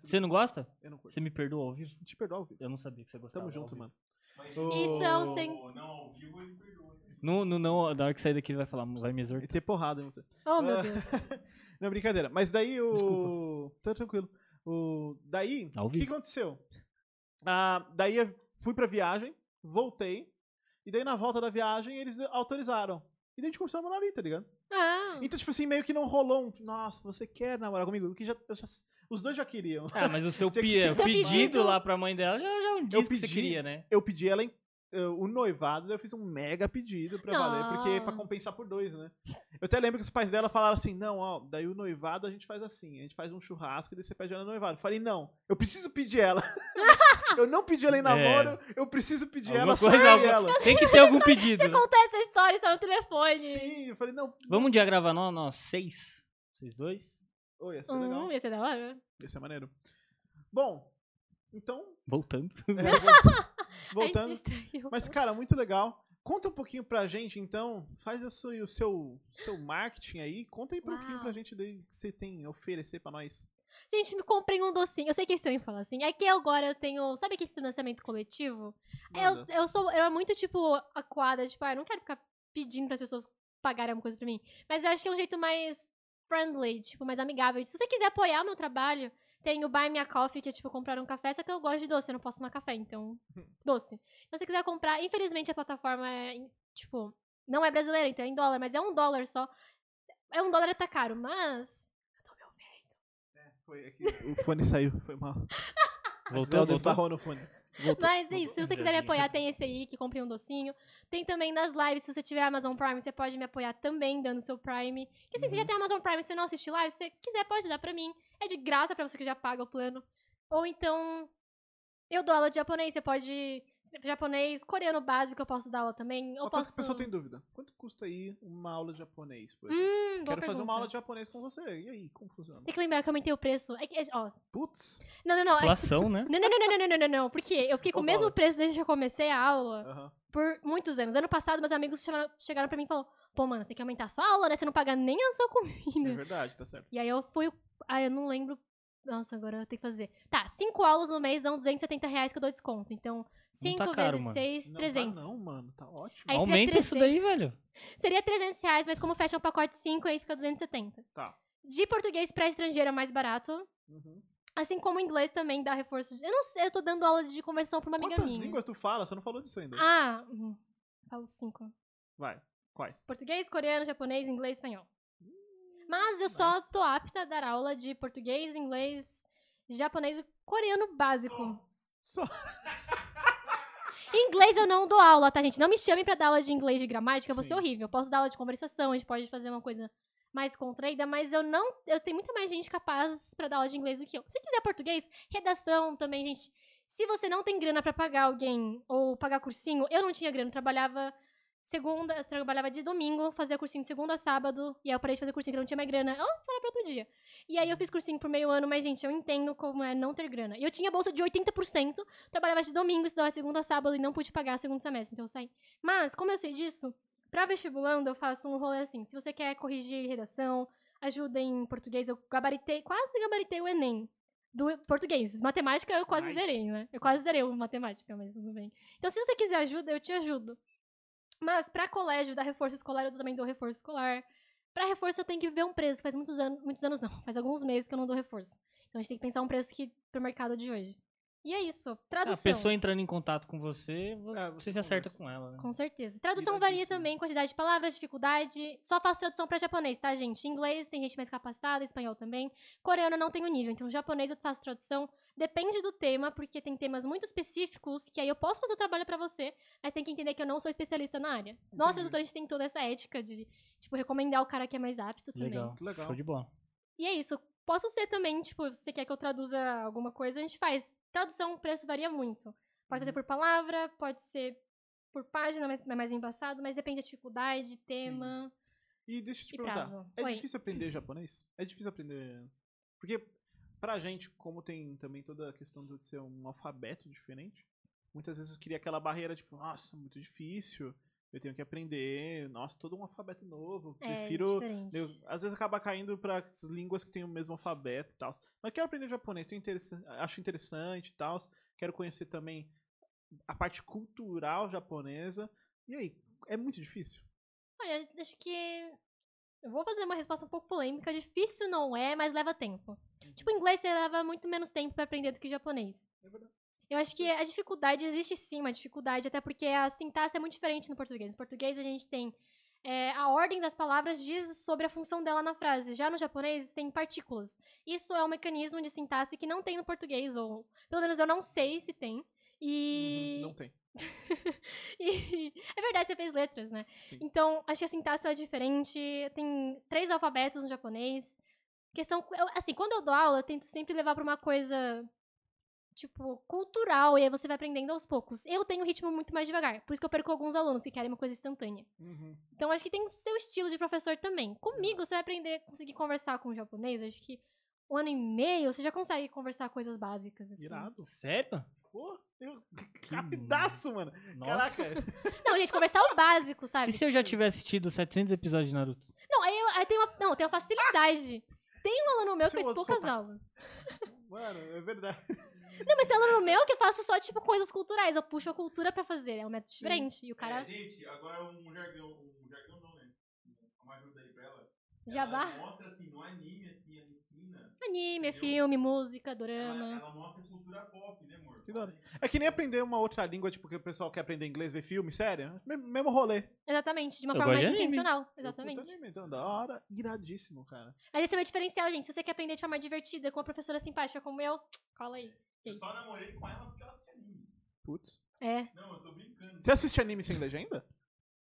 Você não gosta? Eu não curto. Você me perdoa ao vivo? Te perdoa, Vitor. Eu não sabia que você gostava. Tamo ao junto, vivo. mano. Mas Isso é um Ô, sem- não ao vivo ele perdoa. No, no, não, na hora que sair daqui ele vai falar, vai me E exortar. ter porrada em você. Oh, meu Ah, Deus. não, brincadeira. Mas daí o. Desculpa. Tá tranquilo. O... Daí, o que aconteceu? Ah, daí eu fui pra viagem, voltei. E daí na volta da viagem eles autorizaram. E daí a gente começou a namorar ali, tá ligado? Ah, Então, tipo assim, meio que não rolou um. Nossa, você quer namorar comigo? Que já, eu já- os dois já queriam. Ah, mas o seu Tinha que pi- ser- o Seu pedido lá pra mãe dela já, já Eu disse que você pedi. queria, né? Eu pedi ela em. O noivado, daí eu fiz um mega pedido pra valer, porque pra Não. compensar por dois, né? Eu até lembro que os pais dela falaram assim: não, ó, daí o noivado a gente faz assim, a gente faz um churrasco e daí você pede ela no noivado. Eu falei, não, eu preciso pedir ela. eu não pedi ela em namoro, eu preciso pedir É. Alguma ela, só coisa, eu e alguma- ela. Tem que ter algum pedido. conta essa história, está no telefone. Sim, eu falei, não. Vamos um dia gravar nós, nós seis? Vocês dois? Oi, ia ser legal. Hum, ia ser da hora. Ia ser maneiro. Bom, então, Voltando. é, voltando. Voltando. Mas, cara, muito legal. Conta um pouquinho pra gente, então. Faz o seu, o seu, seu marketing aí. Conta aí um pouquinho pra gente daí que você tem a oferecer pra nós. Gente, me comprei um docinho. Eu sei que é estranho falar assim. É que agora eu tenho. Sabe aquele financiamento coletivo? Eu, eu sou. Eu era muito, tipo, aquada, tipo, ah, eu não quero ficar pedindo para as pessoas pagarem alguma coisa pra mim. Mas eu acho que é um jeito mais friendly, tipo, mais amigável. Se você quiser apoiar o meu trabalho, tem o Buy Me a Coffee, que é tipo comprar um café, só que eu gosto de doce, eu não posso tomar café, então. Doce. Então, se você quiser comprar, infelizmente a plataforma é, em- tipo, não é brasileira, então é em dólar, mas é um dólar só. É um dólar tá caro, mas. Eu tô me ouvindo. Foi aqui. O fone saiu, foi mal. Voltou, voltou? esbarrou no fone. Voltou. Mas é isso, se você quiser me apoiar, tem esse aí, que compre um docinho. Tem também nas lives, se você tiver Amazon Prime, você pode me apoiar também, dando seu Prime. E assim, se Uhum. já tem Amazon Prime e você não assiste live, se você quiser, pode dar pra mim. É de graça pra você que já paga o plano. Ou então, eu dou aula de japonês, você pode... Japonês, coreano básico, eu posso dar aula também. Eu Uma posso... coisa que o pessoal tem dúvida. Quanto custa aí uma aula de japonês, por Hum, exemplo? Quero fazer pergunta. uma aula de japonês com você. E aí, como funciona? Tem que lembrar que eu aumentei o preço. É que, é- ó, Putz. não, não, não. é- Inflação, né? Não, não, não, não, não, não, não, não, porque eu fiquei com o mesmo preço desde que eu comecei a aula. Aham. por muitos anos. Ano passado, meus amigos chamaram- chegaram pra mim e falaram: Pô, mano, você tem que aumentar a sua aula, né? Você não paga nem a sua É comida. verdade, tá certo. e aí eu fui. Ah, eu não lembro. Nossa, agora eu tenho que fazer. Tá, cinco aulas no mês dão 270 reais que eu dou desconto. Então, 5 tá caro, vezes mano. 6, Não, 300. Tá não, mano. Tá ótimo. Aí Aumenta isso 300. daí, velho. Seria 300 reais, mas como fecha um pacote 5, aí fica 270. Tá. De português pra estrangeiro é mais barato. Uhum. Assim como o inglês também dá reforço. Eu não sei, eu tô dando aula de conversão pra uma amiga Quantas minha. línguas tu fala? Você não falou disso ainda. Ah, uhum. falo cinco. Vai. Quais? Português, coreano, japonês, inglês, espanhol. Mas eu só tô apta a dar aula de português, inglês, japonês e coreano básico. Só. Inglês eu não dou aula, tá, gente? Não me chamem pra dar aula de inglês de gramática, eu vou ser horrível. Eu posso dar aula de conversação, a gente pode fazer uma coisa mais contraída, mas eu não. Eu tenho muito mais gente capaz pra dar aula de inglês do que eu. Se quiser português, redação também, gente. Se você não tem grana pra pagar alguém ou pagar cursinho, eu não tinha grana, eu trabalhava segunda, eu trabalhava de domingo, fazia cursinho de segunda a sábado, e aí eu parei de fazer cursinho que não tinha mais grana. Eu falava pra outro dia. E aí eu fiz cursinho por meio ano, mas, gente, eu entendo como é não ter grana. E eu tinha bolsa de 80%, trabalhava de domingo, estudava de segunda a sábado e não pude pagar segundo semestre, então eu saí. Mas, como eu sei disso, pra vestibulando eu faço um rolê assim. Se você quer corrigir redação, ajuda em português, eu gabaritei, quase gabaritei o Enem. Do português. Matemática eu quase Nice. zerei, né? Eu quase zerei o matemática, mas tudo bem. Então, se você quiser ajuda, eu te ajudo. Mas pra colégio, dar reforço escolar, eu também dou reforço escolar. Pra reforço, eu tenho que ver um preço. Faz muitos anos, muitos anos não, faz alguns meses que eu não dou reforço. Então a gente tem que pensar um preço que pro mercado de hoje. E é isso. A Tradução. pessoa entrando em contato com você, vo- É, você se acerta com ela. né? Com certeza. Tradução varia também, quantidade de palavras, dificuldade. Só faço tradução pra japonês, tá, gente? Inglês tem gente mais capacitada, espanhol também. Coreano eu não tenho nível, então japonês eu faço tradução. Depende do tema, porque tem temas muito específicos que aí eu posso fazer o trabalho pra você, mas tem que entender que eu não sou especialista na área. Nós, Entendi. tradutor, a gente tem toda essa ética de, tipo, recomendar o cara que é mais apto também. Legal. Legal. Show de bola. E é isso. Posso ser também, tipo, se você quer que eu traduza alguma coisa, a gente faz. Tradução, o preço varia muito. Pode fazer Uhum. por palavra, pode ser por página, mas é mais embaçado, mas depende da dificuldade, tema E deixa eu te perguntar, prazo. é Oi. difícil aprender japonês? É difícil aprender... Porque pra gente, como tem também toda a questão de ser um alfabeto diferente, muitas vezes cria aquela barreira, tipo, nossa, muito difícil, eu tenho que aprender, nossa, todo um alfabeto novo, É prefiro... Eu, às vezes acaba caindo para as línguas que têm o mesmo alfabeto e tal. Mas quero aprender japonês, interessa- acho interessante e tal. Quero conhecer também a parte cultural japonesa. E aí, é muito difícil? Olha, acho que. Eu vou fazer uma resposta um pouco polêmica. Difícil não é, mas leva tempo. Tipo, inglês você leva muito menos tempo pra aprender do que japonês. É verdade. Eu acho que a dificuldade, existe sim uma dificuldade, até porque a sintaxe é muito diferente no português. No português a gente tem é, a ordem das palavras diz sobre a função dela na frase. Já no japonês tem partículas. Isso é um mecanismo de sintaxe que não tem no português, ou pelo menos eu não sei se tem. E, Uhum, Não tem. e- é verdade, você fez letras, né? Sim. Então, acho que a sintaxe é diferente. Tem três alfabetos no japonês. Questão. eu- assim, quando eu dou aula, eu tento sempre levar pra uma coisa. Tipo, cultural, e aí você vai aprendendo aos poucos. Eu tenho um ritmo muito mais devagar, por isso que eu perco alguns alunos que querem uma coisa instantânea. Uhum. Então, acho que tem o seu estilo de professor também. Comigo, você vai aprender, conseguir conversar com o japonês, acho que um ano e meio, você já consegue conversar coisas básicas, assim. Irado. Sério? Pô, eu... rapidaço, mano. Nossa. Caraca. Não, gente, conversar o básico, sabe? E se eu já tivesse assistido 700 episódios de Naruto? Não, aí, eu- aí tem uma. Não, tem uma facilidade. Tem um aluno meu que Se fez o outro poucas soltar- aulas. Mano, é verdade. Não, mas tem aluno meu que faça só, tipo, coisas culturais. Eu puxo a cultura pra fazer. É um método Sim. diferente. E o cara É, gente, agora um jargão, um jargão não, né? Uma ajuda aí pra ela. jabá. Ela mostra assim, no anime, assim, ela ensina. Anime, entendeu? filme, música, Ela, dorama. ela mostra cultura pop, né, amor? Que da. É que nem aprender uma outra língua, tipo, que o pessoal quer aprender inglês, ver filme, sério. Me- Mesmo rolê. Exatamente, de uma Eu forma mais intencional. Eu Exatamente. anime, Então, da hora. Iradíssimo, cara. Mas esse é o meu diferencial, gente. Se você quer aprender de forma divertida, com uma professora simpática como eu, cola aí. É Eu só namorei com ela porque ela assiste anime. Putz. É. Não, eu tô brincando. Você assiste anime sem legenda?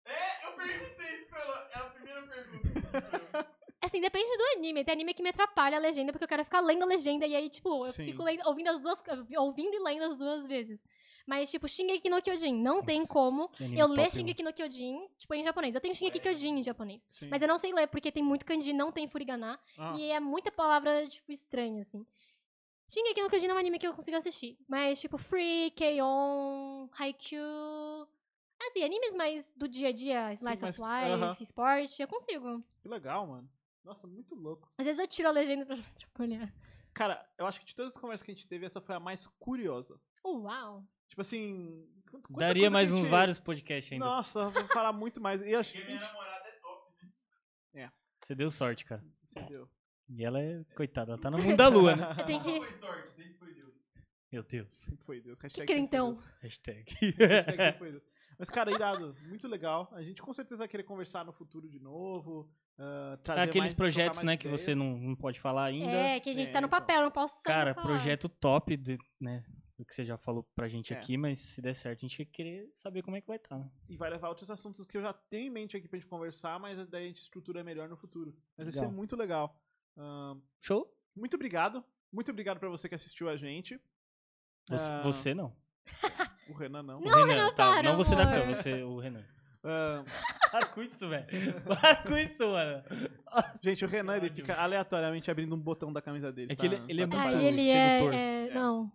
É, eu perguntei isso pra ela. É a primeira pergunta. Assim, depende do anime. Tem anime que me atrapalha a legenda, porque eu quero ficar lendo a legenda e aí, tipo, eu Sim. fico lendo- ouvindo as duas. ouvindo e lendo as duas vezes. Mas, tipo, Shingeki no Kyojin, não tem Nossa, como Que anime eu ler. Shingeki no Kyojin, tipo, em japonês. Eu tenho Shingeki Ué. Kyojin em japonês. Sim. Mas eu não sei ler, porque tem muito kanji, não tem furigana. Ah, E é muita palavra, tipo, estranha, assim. Shingeki no Kyojin não é um anime que eu consigo assistir. Mas, tipo, Free, K-On!, Haikyuu... Assim, animes mais do dia a dia, Slice mais- of Life, aham. esporte, eu consigo. que legal, mano. Nossa, muito louco. Às vezes eu tiro a legenda pra olhar. Cara, eu acho que de todas as conversas que a gente teve, essa foi a mais curiosa. Uau! Tipo assim. Daria mais a uns gente- vários podcasts ainda. Nossa, eu vou falar muito mais. E acho minha namorada é top, né? Você deu sorte, cara. Você deu. E ela é, coitada, ela tá no mundo da lua, né? Eu tenho que. Meu Deus. Sempre foi Deus. Hashtag Que crentão. Hashtag. Hashtag sempre foi Deus. Mas, cara, irado. Muito legal. A gente com certeza vai querer conversar no futuro de novo. trazer Aqueles mais, projetos, né, mais que você ideias. não, não pode falar ainda. É, que a gente É, tá no então. papel, não posso Cara, falar. projeto top, de, né? do que você já falou pra gente É. aqui, mas se der certo, a gente vai querer saber como é que vai estar. E vai levar outros assuntos que eu já tenho em mente aqui pra gente conversar, mas daí a gente estrutura melhor no futuro. Mas vai ser Legal. muito legal. Ahn, Show? muito obrigado. Muito obrigado pra você que assistiu a gente. Você, Ah, você não. O Renan não. o Renan, tá. para, Não você da amor. câmera, você, o Renan. Ahn, Para com isso, velho. Para com isso, mano. gente, o Renan ele fica aleatoriamente abrindo um botão da camisa dele. É que ele- tá- ele é tá muito- preparado. Aí ele é, sedutor. é- É. Não.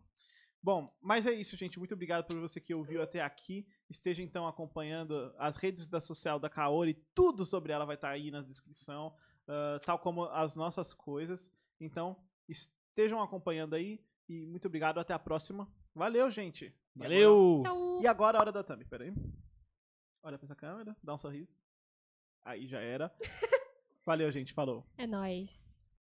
Bom, mas é isso, gente. Muito obrigado por você que ouviu até aqui. Esteja então acompanhando as redes da social da Kaori. Tudo sobre ela vai estar aí na descrição, ah, tal como as nossas coisas. Então, estejam acompanhando aí. E muito obrigado. Até a próxima. Valeu, gente. Valeu! Tchau. E agora a hora da thumb. Pera aí. Olha pra essa câmera. Dá um sorriso. Aí já era. Valeu, gente. Falou. É nóis.